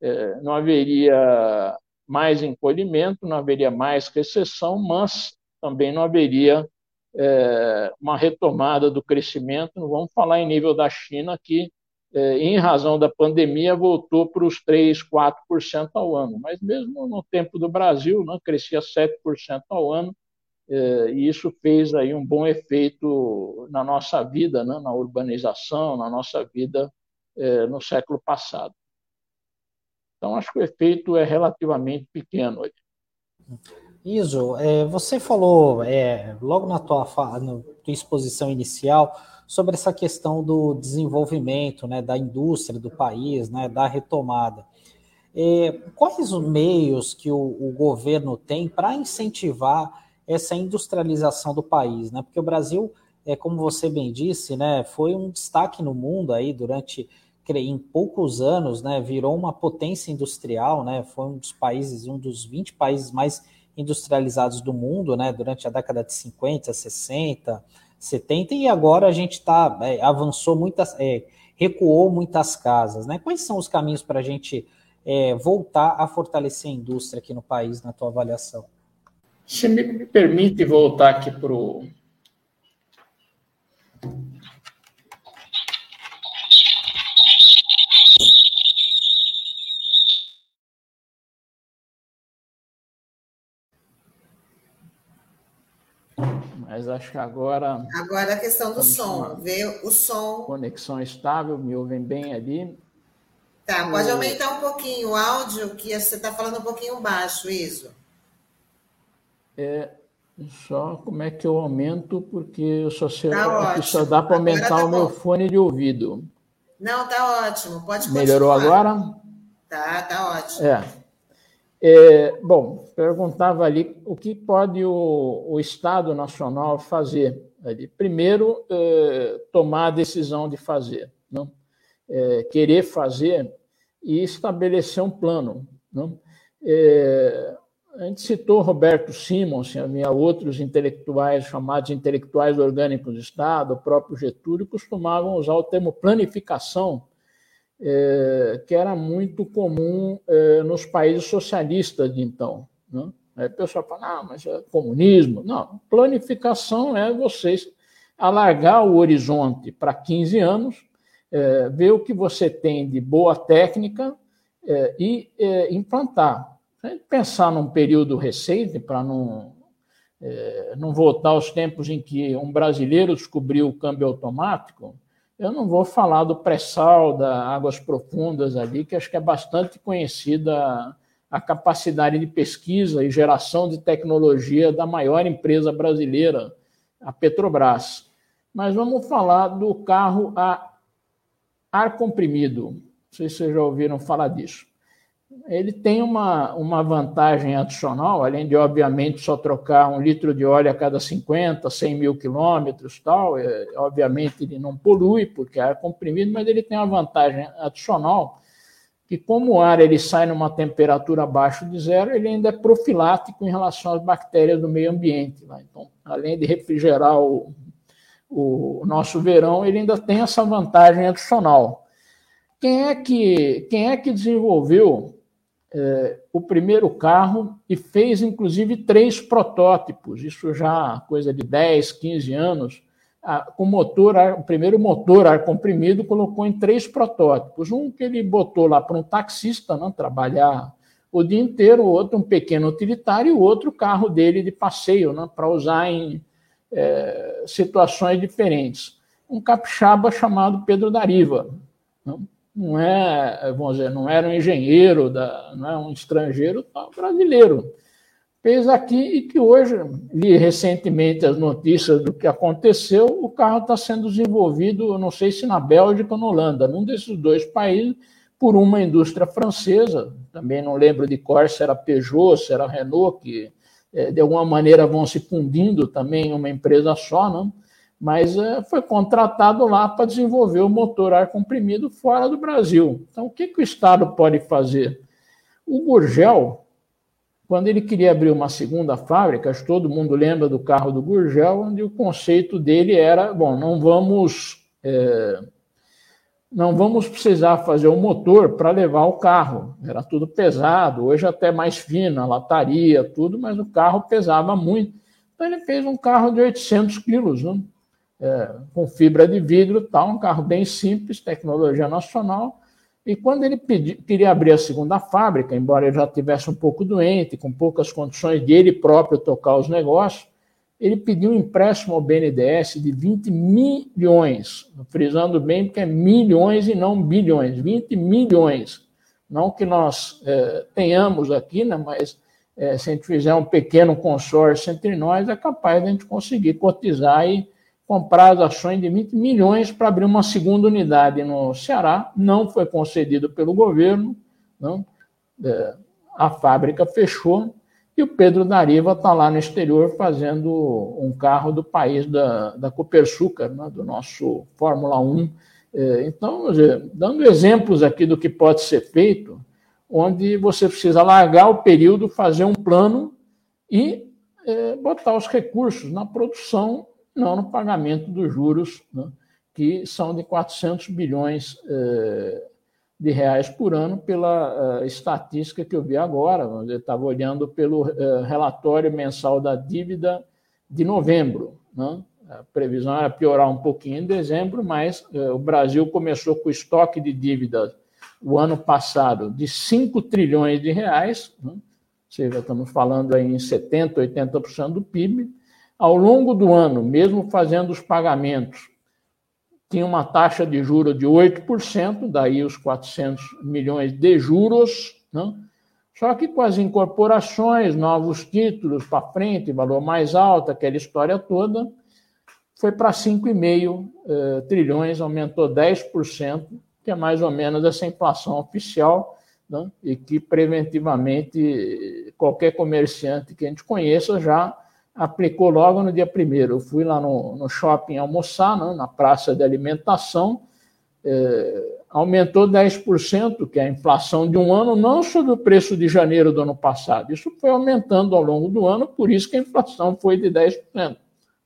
é, não haveria mais encolhimento, não haveria mais recessão, mas também não haveria é, uma retomada do crescimento. Não vamos falar em nível da China, que, é, em razão da pandemia, voltou para os 3%, 4% ao ano. Mas mesmo no tempo do Brasil, né, crescia 7% ao ano, é, e isso fez aí um bom efeito na nossa vida, né, na urbanização, na nossa vida é, no século passado. Então, acho que o efeito é relativamente pequeno. Iso, é, você falou é, logo na tua, na tua exposição inicial sobre essa questão do desenvolvimento, né, da indústria do país, né, da retomada. É, quais os meios que o, o governo tem para incentivar essa industrialização do país, né? Porque o Brasil, é como você bem disse, né, foi um destaque no mundo aí durante em poucos anos, né, virou uma potência industrial, né? Foi um dos países, um dos 20 países mais industrializados do mundo, né, durante a década de 50, 60, 70, e agora a gente está, é, avançou muitas, é, recuou muitas casas, né? Quais são os caminhos para a gente é, voltar a fortalecer a indústria aqui no país, na tua avaliação? Se me permite voltar aqui para o Mas acho que agora. Agora a questão do som. Ver o som. Conexão estável, me ouvem bem ali. Tá, pode o... aumentar um pouquinho o áudio, que você está falando um pouquinho baixo, isso. É, só como é que eu aumento, porque eu só sei tá que só dá para aumentar tá o meu fone de ouvido. Não, tá ótimo. Pode continuar. Melhorou agora? Tá, tá ótimo. É. É, bom, perguntava ali o que pode o, o Estado Nacional fazer. Ali. Primeiro, é, tomar a decisão de fazer, não? É, querer fazer e estabelecer um plano. Não? É, a gente citou Roberto Simons, havia outros intelectuais chamados intelectuais orgânicos do Estado, o próprio Getúlio, costumavam usar o termo planificação é, que era muito comum é, nos países socialistas de então. Né? Aí o pessoal fala, ah, mas é comunismo. Não, planificação é vocês alargar o horizonte para 15 anos, é, ver o que você tem de boa técnica é, e é, implantar. Se a gente pensar num período recente, para não, é, não voltar aos tempos em que um brasileiro descobriu o câmbio automático, eu não vou falar do pré-sal, das águas profundas ali, que acho que é bastante conhecida a capacidade de pesquisa e geração de tecnologia da maior empresa brasileira, a Petrobras. Mas vamos falar do carro a ar comprimido. Não sei se vocês já ouviram falar disso. Ele tem uma, uma vantagem adicional, além de, obviamente, só trocar um litro de óleo a cada 50, 100 mil quilômetros tal. É, obviamente, ele não polui, porque é comprimido, mas ele tem uma vantagem adicional que como o ar ele sai numa temperatura abaixo de zero, ele ainda é profilático em relação às bactérias do meio ambiente. Né? Então, além de refrigerar o, o nosso verão, ele ainda tem essa vantagem adicional. Quem é que, quem é que desenvolveu o primeiro carro e fez, inclusive, três protótipos? Isso já coisa de 10, 15 anos. Com motor, o primeiro motor ar comprimido colocou em três protótipos. Um que ele botou lá para um taxista não, trabalhar o dia inteiro, o outro um pequeno utilitário e o outro carro dele de passeio, né, para usar em é, situações diferentes. Um capixaba chamado Pedro Dariva. Não, não é, vamos dizer, não era um engenheiro, da, não é um estrangeiro, tá, brasileiro. Fez aqui e que hoje, li recentemente as notícias do que aconteceu, o carro está sendo desenvolvido, não sei se na Bélgica ou na Holanda, num desses dois países, por uma indústria francesa, também não lembro de cor se era Peugeot, se era Renault, que é, de alguma maneira vão se fundindo também em uma empresa só, não? Mas é, foi contratado lá para desenvolver o motor ar comprimido fora do Brasil. Então, o que, que o Estado pode fazer? O Gurgel, quando ele queria abrir uma segunda fábrica, todo mundo lembra do carro do Gurgel, onde o conceito dele era: bom, não vamos. É, não vamos precisar fazer o um motor para levar o carro. Era tudo pesado, hoje até mais fina, lataria, tudo, mas o carro pesava muito. Então ele fez um carro de 800 quilos, né? É, com fibra de vidro, tal, um carro bem simples, tecnologia nacional. E quando ele pedi, queria abrir a segunda fábrica, embora ele já tivesse um pouco doente, com poucas condições de ele próprio tocar os negócios, ele pediu um empréstimo ao BNDES de 20 milhões, frisando bem porque é milhões e não bilhões, 20 milhões. Não que nós é, tenhamos aqui, né, mas é, se a gente fizer um pequeno consórcio entre nós, é capaz de a gente conseguir cotizar e comprar as ações de 20 milhões para abrir uma segunda unidade no Ceará. Não foi concedido pelo governo, não. É, a fábrica fechou e o Pedro Dariva está lá no exterior fazendo um carro do país da, da Copersucar, né, do nosso Fórmula 1. É, então, dando exemplos aqui do que pode ser feito, onde você precisa largar o período, fazer um plano e é, botar os recursos na produção, não no pagamento dos juros, né, que são de 400 bilhões é, de reais por ano pela uh, estatística que eu vi agora. Eu estava olhando pelo uh, relatório mensal da dívida de novembro. Né? A previsão era piorar um pouquinho em dezembro, mas o Brasil começou com estoque de dívida o ano passado de 5 trilhões de reais, né? ou seja, estamos falando aí em 70%, 80% do PIB. Ao longo do ano, mesmo fazendo os pagamentos tinha uma taxa de juros de 8%, daí os 400 milhões de juros, né? só que com as incorporações, novos títulos para frente, valor mais alto, aquela história toda, foi para 5,5 eh, trilhões, aumentou 10%, que é mais ou menos essa inflação oficial, né? e que preventivamente qualquer comerciante que a gente conheça já aplicou logo no dia primeiro. Eu fui lá no, no shopping almoçar, né, na praça de alimentação, é, aumentou 10%, que é a inflação de um ano, não sobre o preço de janeiro do ano passado. Isso foi aumentando ao longo do ano, por isso que a inflação foi de 10%.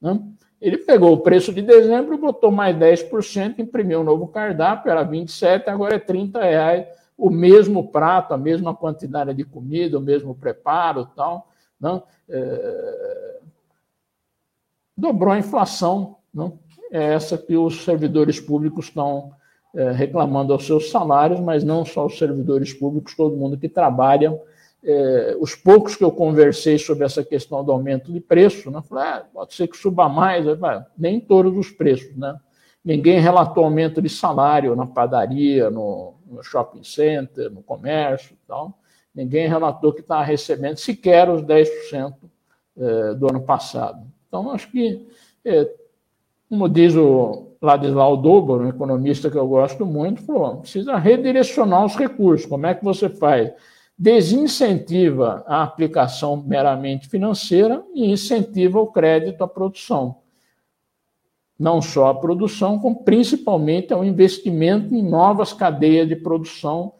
Né? Ele pegou o preço de dezembro, botou mais 10%, imprimiu um novo cardápio, era 27, agora é 30 reais, o mesmo prato, a mesma quantidade de comida, o mesmo preparo tal. Não? É, dobrou a inflação, não? é essa que os servidores públicos estão é, reclamando aos seus salários, mas não só os servidores públicos, todo mundo que trabalha. É, os poucos que eu conversei sobre essa questão do aumento de preço, né, falei, ah, pode ser que suba mais, nem todos os preços, né? Ninguém relatou aumento de salário na padaria, no, no shopping center, no comércio e tal. Ninguém relatou que está recebendo sequer os 10% é, do ano passado. Então, acho que, é, como diz o Ladislau Dober, um economista que eu gosto muito, falou, precisa redirecionar os recursos. Como é que você faz? Desincentiva a aplicação meramente financeira e incentiva o crédito à produção não só a produção, como principalmente ao investimento em novas cadeias de produção.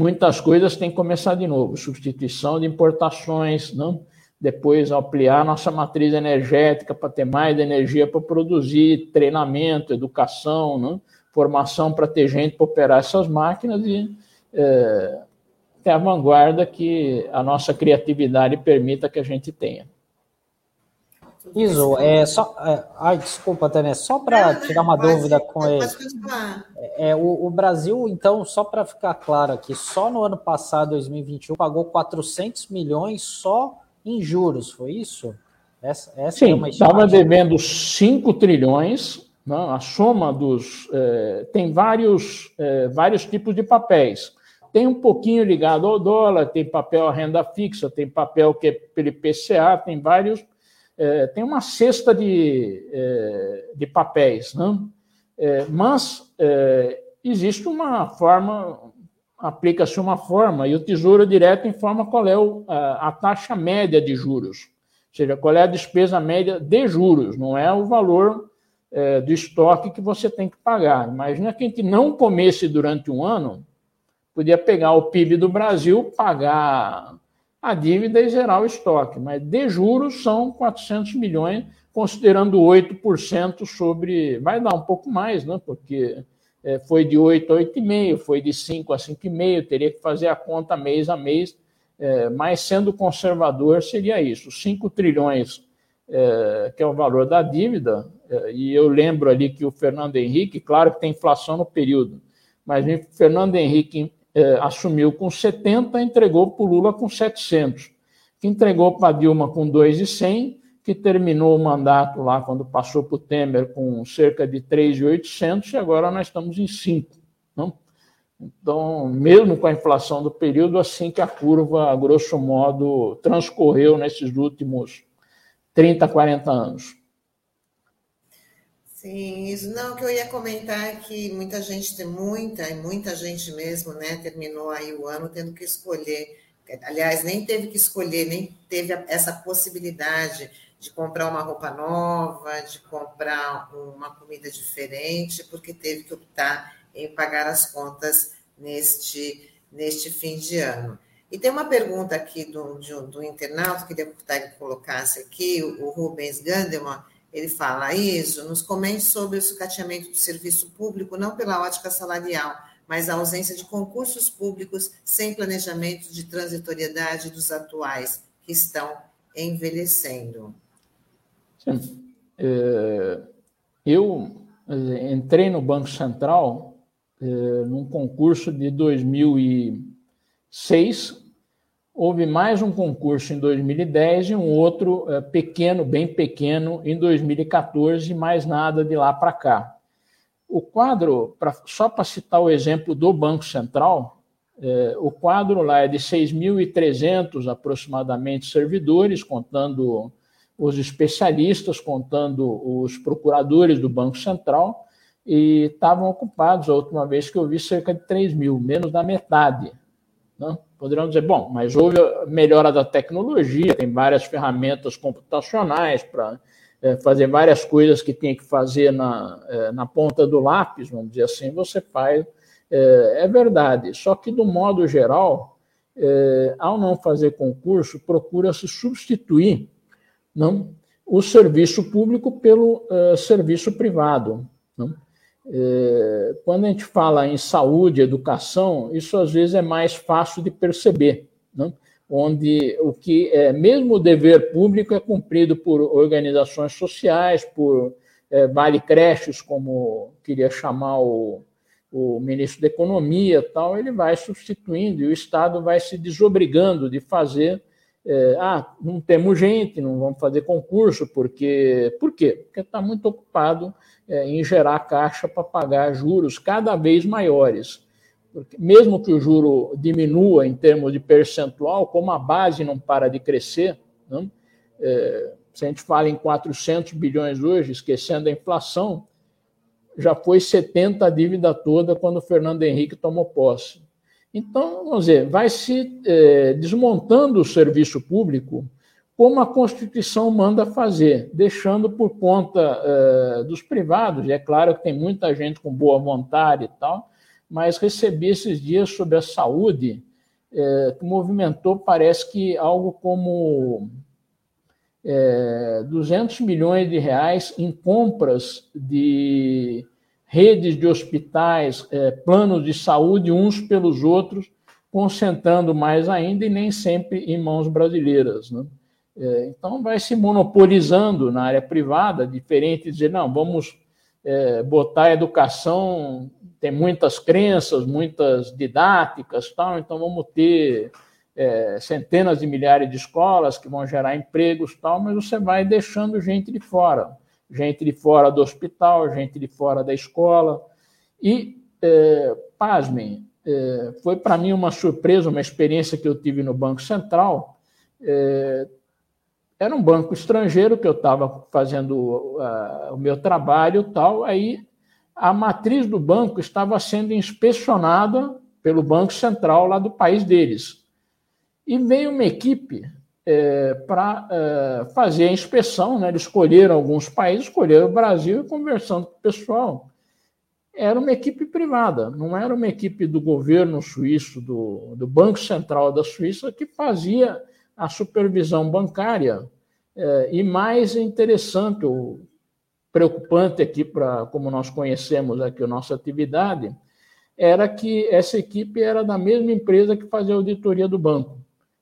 Muitas coisas têm que começar de novo, substituição de importações, não? depois ampliar nossa matriz energética para ter mais energia para produzir, treinamento, educação, não? formação para ter gente para operar essas máquinas e é, ter a vanguarda que a nossa criatividade permita que a gente tenha. Iso, é só. É, ai, desculpa, Tânia, só para tirar uma pode, dúvida com ele. É, é, o, o, Brasil, então, só para ficar claro aqui, só no ano passado, 2021, pagou 400 milhões só em juros, foi isso? Essa, essa Sim, estava devendo 5 trilhões, não, né, a soma dos. É, tem vários, é, vários tipos de papéis. Tem um pouquinho ligado ao dólar, tem papel à renda fixa, tem papel que é pelo IPCA, tem vários é, tem uma cesta de, é, de papéis, né? É, mas é, existe uma forma, aplica-se uma forma, e o Tesouro Direto informa qual é o, a, a, taxa média de juros, ou seja, qual é a despesa média de juros, não é o valor é, do estoque que você tem que pagar. Imagina que a gente não comesse durante um ano, podia pegar o PIB do Brasil, pagar a dívida e zerar o estoque, mas de juros são 400 milhões, considerando 8% sobre. Vai dar um pouco mais, né? porque é, foi de 8 a 8,5, foi de 5 a 5,5, teria que fazer a conta mês a mês, é, mas sendo conservador seria isso: 5 trilhões, é, que é o valor da dívida, é, e eu lembro ali que o Fernando Henrique, claro que tem inflação no período, mas o Fernando Henrique é, assumiu com 70, entregou para o Lula com 700, que entregou para Dilma com 2,100, que terminou o mandato lá quando passou para o Temer com cerca de 3,800 e agora nós estamos em 5. Não? Então, mesmo com a inflação do período, assim que a curva, grosso modo, transcorreu nesses últimos 30, 40 anos. Sim, isso não, que eu ia comentar é que muita gente, tem muita, e muita gente mesmo, né, terminou aí o ano tendo que escolher, aliás, nem teve que escolher, nem teve essa possibilidade de comprar uma roupa nova, de comprar uma comida diferente, porque teve que optar em pagar as contas neste, neste fim de ano. E tem uma pergunta aqui do, do, internauta, que deputado colocasse aqui, o Rubens Gandelman, ele fala isso, nos comente sobre o sucateamento do serviço público, não pela ótica salarial, mas a ausência de concursos públicos sem planejamento de transitoriedade dos atuais, que estão envelhecendo. Sim. É, eu é, entrei no Banco Central é, num concurso de 2006 Houve mais um concurso em 2010 e um outro é, pequeno, bem pequeno, em 2014, e mais nada de lá para cá. O quadro, pra, só para citar o exemplo do Banco Central, é, o quadro lá é de 6.300 aproximadamente servidores, contando os especialistas, contando os procuradores do Banco Central, e estavam ocupados, a última vez que eu vi, cerca de 3 mil, menos da metade. Né? Poderão dizer, bom, mas houve melhora da tecnologia, tem várias ferramentas computacionais para é, fazer várias coisas que tinha que fazer na, é, na ponta do lápis, vamos dizer assim, você faz. É, é verdade, só que, do modo geral, é, ao não fazer concurso, procura-se substituir não, o serviço público pelo é, serviço privado. É, quando a gente fala em saúde, educação, isso às vezes é mais fácil de perceber, né? onde o que é mesmo o dever público é cumprido por organizações sociais, por é, vale creches, como queria chamar o, o ministro da Economia, tal, ele vai substituindo e o Estado vai se desobrigando de fazer. É, ah, não temos gente, não vamos fazer concurso, porque. Por quê? Porque está muito ocupado é, em gerar caixa para pagar juros cada vez maiores. Porque mesmo que o juro diminua em termos de percentual, como a base não para de crescer, né, é, se a gente fala em 400 bilhões hoje, esquecendo a inflação, já foi 70 a dívida toda quando o Fernando Henrique tomou posse. Então, vamos dizer, vai se é, desmontando o serviço público como a Constituição manda fazer, deixando por conta é, dos privados. E é claro que tem muita gente com boa vontade e tal, mas recebi esses dias sobre a saúde, é, que movimentou, parece que algo como é, 200 milhões de reais em compras de redes de hospitais, planos de saúde uns pelos outros, concentrando mais ainda e nem sempre em mãos brasileiras. Né? É, então, vai se monopolizando na área privada, diferente de dizer, não, vamos é, botar a educação, tem muitas crenças, muitas didáticas, tal, então vamos ter é, centenas de milhares de escolas que vão gerar empregos tal, mas você vai deixando gente de fora, gente de fora do hospital, gente de fora da escola. E, é, pasmem, é, foi para mim uma surpresa, uma experiência que eu tive no Banco Central. É, era um banco estrangeiro que eu estava fazendo uh, o meu trabalho tal, aí a matriz do banco estava sendo inspecionada pelo Banco Central lá do país deles. E veio uma equipe é, para é, fazer a inspeção, né? eles escolheram alguns países, escolheram o Brasil e conversando com o pessoal. Era uma equipe privada, não era uma equipe do governo suíço, do, do Banco Central da Suíça, que fazia a supervisão bancária. É, e mais interessante, o preocupante aqui, para como nós conhecemos aqui a nossa atividade, era que essa equipe era da mesma empresa que fazia a auditoria do banco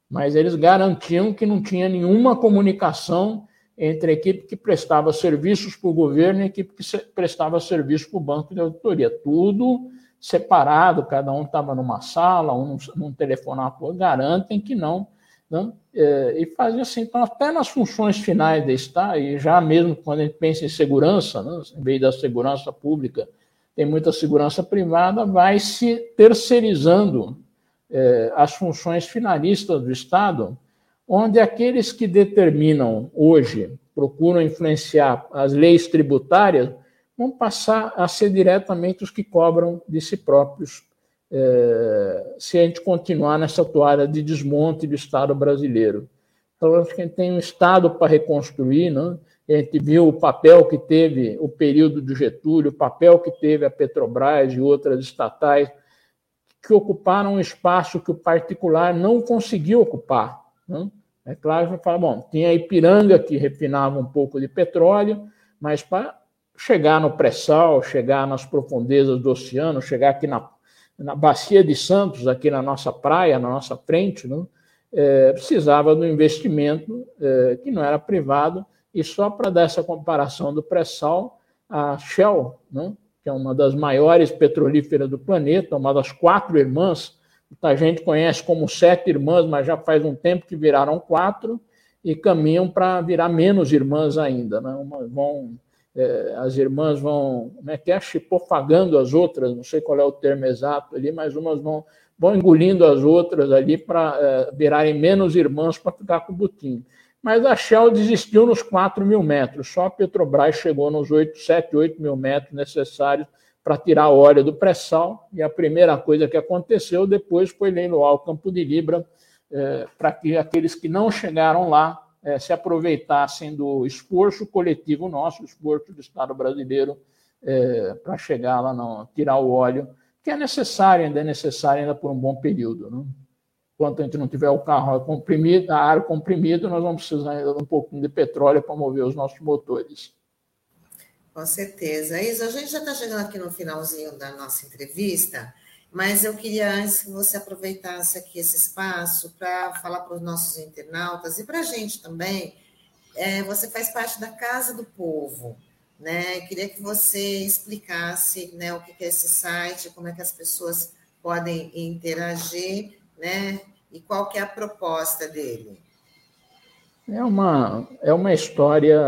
mas eles garantiam que não tinha nenhuma comunicação entre a equipe que prestava serviços para o governo e a equipe que prestava serviços para o banco de auditoria. Tudo separado, cada um estava numa sala, um num telefonava, garantem que não. Né? É, e fazia assim, então, até nas funções finais da Estado, e já mesmo quando a gente pensa em segurança, né? em vez da segurança pública, tem muita segurança privada, vai se terceirizando é, as funções finalistas do Estado, onde aqueles que determinam hoje, procuram influenciar as leis tributárias, vão passar a ser diretamente os que cobram de si próprios, é, se a gente continuar nessa toalha de desmonte do Estado brasileiro. Então, acho que a gente tem um Estado para reconstruir, né? a gente viu o papel que teve o período de Getúlio, o papel que teve a Petrobras e outras estatais que ocuparam um espaço que o particular não conseguiu ocupar. Né? É claro que fala, bom, tinha a Ipiranga que refinava um pouco de petróleo, mas para chegar no pré-sal, chegar nas profundezas do oceano, chegar aqui na, na bacia de Santos, aqui na nossa praia, na nossa frente, né? é, precisava do investimento é, que não era privado, e só para dar essa comparação do pré-sal, a Shell, né? que é uma das maiores petrolíferas do planeta, uma das quatro irmãs. Muita gente conhece como sete irmãs, mas já faz um tempo que viraram quatro e caminham para virar menos irmãs ainda. Né? Uma, vão, é, as irmãs vão, como é que é, chipofagando as outras, não sei qual é o termo exato ali, mas umas vão, vão engolindo as outras ali para é, virarem menos irmãs para ficar com o butim. Mas a Shell desistiu nos 4 mil metros, só a Petrobras chegou nos 8, 7, 8 mil metros necessários para tirar óleo do pré-sal, e a primeira coisa que aconteceu depois foi leiloar o Campo de Libra é, para que aqueles que não chegaram lá é, se aproveitassem do esforço coletivo nosso, o esforço do Estado brasileiro é, para chegar lá, não, tirar o óleo, que é necessário, ainda é necessário ainda por um bom período. Não? Enquanto a gente não tiver o carro comprimido, a ar comprimido, nós vamos precisar ainda de um pouquinho de petróleo para mover os nossos motores. Com certeza. Isa, a gente já está chegando aqui no finalzinho da nossa entrevista, mas eu queria antes que você aproveitasse aqui esse espaço para falar para os nossos internautas e para a gente também. É, você faz parte da Casa do Povo. né? Queria que você explicasse, né, o que é esse site, como é que as pessoas podem interagir, né? E qual que é a proposta dele? É uma, é uma história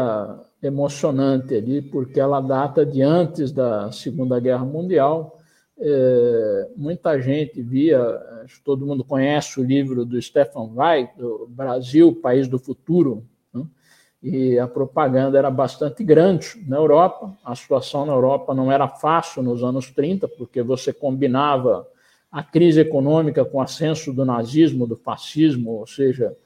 emocionante ali, porque ela data de antes da Segunda Guerra Mundial. É, muita gente via, todo mundo conhece o livro do Stefan Zweig, do Brasil, País do Futuro, né? e a propaganda era bastante grande na Europa. A situação na Europa não era fácil nos anos 30, porque você combinava a crise econômica com o ascenso do nazismo, do fascismo, ou seja,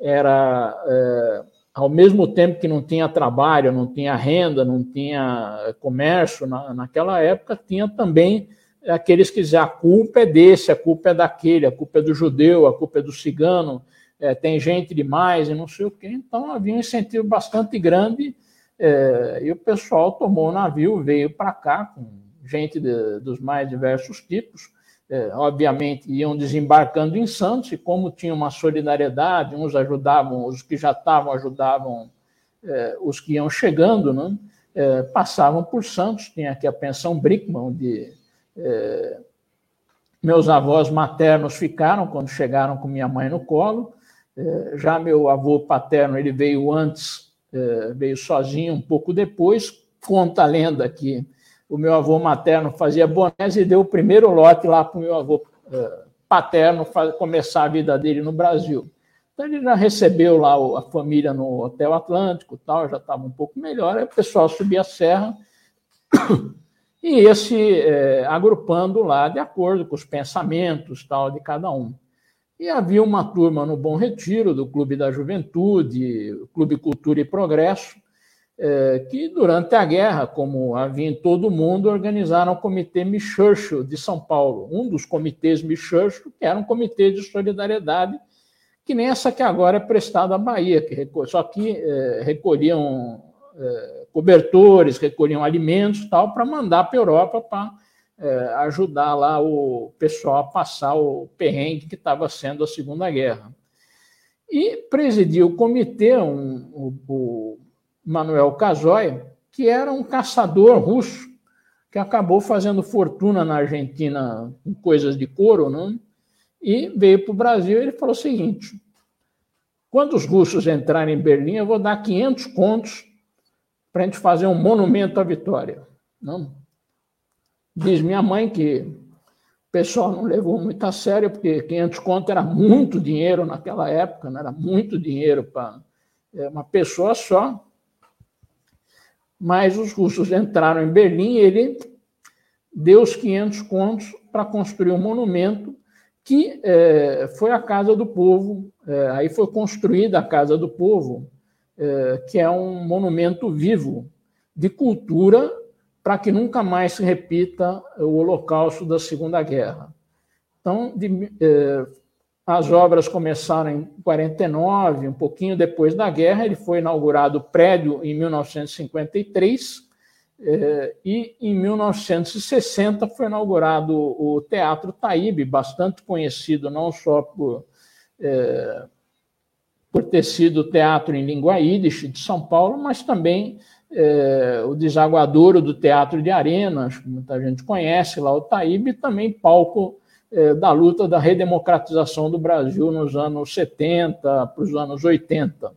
era é, ao mesmo tempo que não tinha trabalho, não tinha renda, não tinha comércio, na, naquela época tinha também aqueles que diziam a culpa é desse, a culpa é daquele, a culpa é do judeu, a culpa é do cigano, é, tem gente demais e não sei o quê. Então havia um incentivo bastante grande é, e o pessoal tomou o navio, veio para cá com gente de, dos mais diversos tipos é, obviamente, iam desembarcando em Santos, e como tinha uma solidariedade, uns ajudavam, os que já estavam ajudavam é, os que iam chegando, né? É, passavam por Santos, tinha aqui a pensão Brickman, onde é, meus avós maternos ficaram quando chegaram com minha mãe no colo, é, já meu avô paterno, ele veio antes, é, veio sozinho um pouco depois, conta a lenda que o meu avô materno fazia bonés e deu o primeiro lote lá para o meu avô eh, paterno começar a vida dele no Brasil. Então ele já recebeu lá a família no Hotel Atlântico, tal, já estava um pouco melhor. Aí o pessoal subia a serra e esse é, agrupando lá de acordo com os pensamentos tal de cada um. E havia uma turma no Bom Retiro do Clube da Juventude, Clube Cultura e Progresso, é, que durante a guerra, como havia em todo o mundo, organizaram o Comitê Michurcho de São Paulo, um dos comitês Michurcho, que era um comitê de solidariedade, que nem essa que agora é prestada à Bahia, que só que é, recolhiam cobertores, recolhiam alimentos tal, para mandar para a Europa para é, ajudar lá o pessoal a passar o perrengue que estava sendo a Segunda Guerra. E presidiu o comitê um, o Manuel Casoy, que era um caçador russo que acabou fazendo fortuna na Argentina com coisas de couro, né? e veio para o Brasil. Ele falou o seguinte: quando os russos entrarem em Berlim, eu vou dar 500 contos para a gente fazer um monumento à vitória. Não? Diz minha mãe que o pessoal não levou muito a sério, porque 500 contos era muito dinheiro naquela época, né? era muito dinheiro para é, uma pessoa só mas os russos entraram em Berlim e ele deu os 500 contos para construir um monumento que é, foi a Casa do Povo. É, aí foi construída a Casa do Povo, que é um monumento vivo de cultura para que nunca mais se repita o Holocausto da Segunda Guerra. Então, de, é, as obras começaram em 49, um pouquinho depois da guerra. Ele foi inaugurado o prédio em 1953 eh, e em 1960 foi inaugurado o Teatro Taíbe, bastante conhecido não só por, eh, por ter sido teatro em língua yiddish de São Paulo, mas também eh, o desaguadouro do Teatro de Arenas, que muita gente conhece lá, o Taíbe, também palco é, da luta da redemocratização do Brasil nos anos 70 para os anos 80.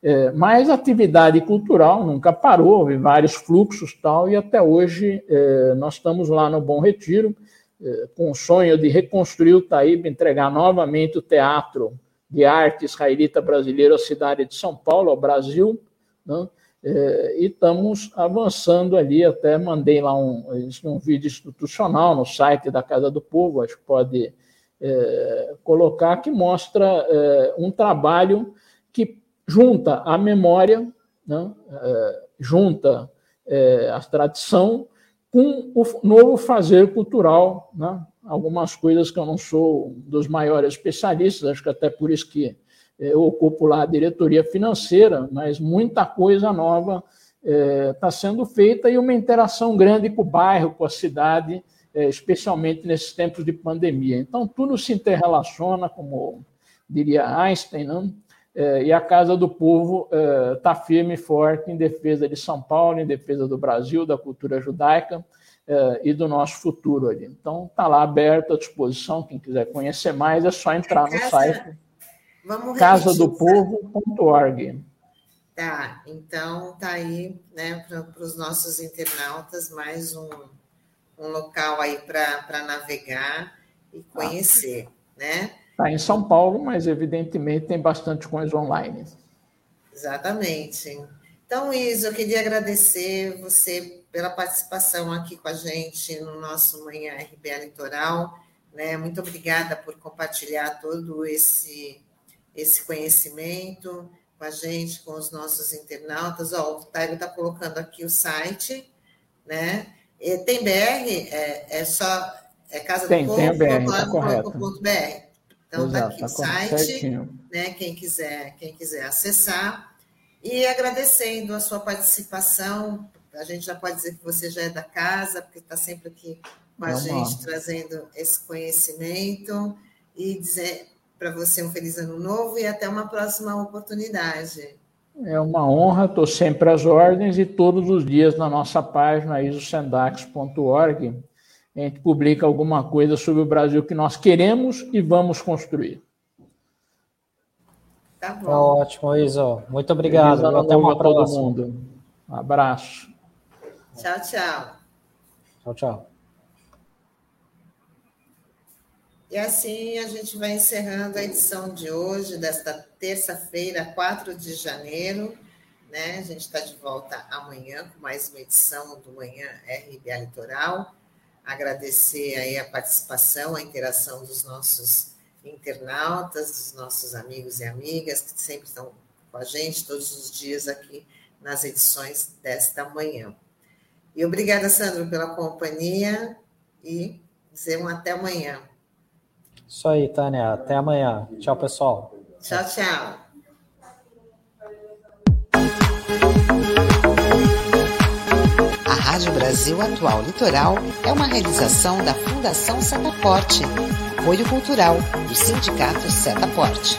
É, mas a atividade cultural nunca parou, houve vários fluxos tal, e até hoje é, nós estamos lá no Bom Retiro, é, com o sonho de reconstruir o Taíba, entregar novamente o teatro de arte israelita brasileiro à cidade de São Paulo, ao Brasil, né? É, e estamos avançando ali, até mandei lá um, um vídeo institucional no site da Casa do Povo, acho que pode é, colocar, que mostra é, um trabalho que junta a memória, né, é, junta é, a tradição com o novo fazer cultural, né, algumas coisas que eu não sou dos maiores especialistas, acho que até por isso que eu ocupo lá a diretoria financeira, mas muita coisa nova está é, sendo feita e uma interação grande com o bairro, com a cidade, é, especialmente nesses tempos de pandemia. Então, tudo se interrelaciona, como diria Einstein, não? é, e a Casa do Povo está firme e forte em defesa de São Paulo, em defesa do Brasil, da cultura judaica é, e do nosso futuro ali. Então, está lá aberto à disposição. Quem quiser conhecer mais, é só entrar no site casadopovo.org. Tá, então tá aí, né, para os nossos internautas, mais um, um local aí para navegar e conhecer, ah. né? Está em São Paulo, mas evidentemente tem bastante coisa online. Exatamente. Então, Isa, eu queria agradecer você pela participação aqui com a gente no nosso Manhã RBA Litoral. Né? Muito obrigada por compartilhar todo esse, esse conhecimento com a gente, com os nossos internautas. Ó, o Taigo está colocando aqui o site, né? E tem BR, é, é só é casa tem, do povo, tem BR, tá correto. Então está aqui tá o site, né? Quem quiser, quem quiser acessar. E agradecendo a sua participação, a gente já pode dizer que você já é da casa, porque está sempre aqui com a gente trazendo esse conhecimento e dizer para você um feliz ano novo e até uma próxima oportunidade. É uma honra, estou sempre às ordens e todos os dias na nossa página isosendax.org a gente publica alguma coisa sobre o Brasil que nós queremos e vamos construir. Tá bom. Tá ótimo, Iso. Muito obrigado. Até uma próxima. todo mundo. Um abraço. Tchau, tchau. Tchau, tchau. E assim a gente vai encerrando a edição de hoje, desta terça-feira, 4 de janeiro. Né? A gente está de volta amanhã com mais uma edição do Manhã RBA Litoral agradecer aí a participação, a interação dos nossos internautas, dos nossos amigos e amigas que sempre estão com a gente todos os dias aqui nas edições desta manhã. E obrigada, Sandro, pela companhia e dizer um até amanhã. Isso aí, Tânia. Até amanhã. Tchau, pessoal. Tchau, tchau. Rádio Brasil Atual Litoral é uma realização da Fundação Setaporte, apoio cultural do Sindicato Setaporte.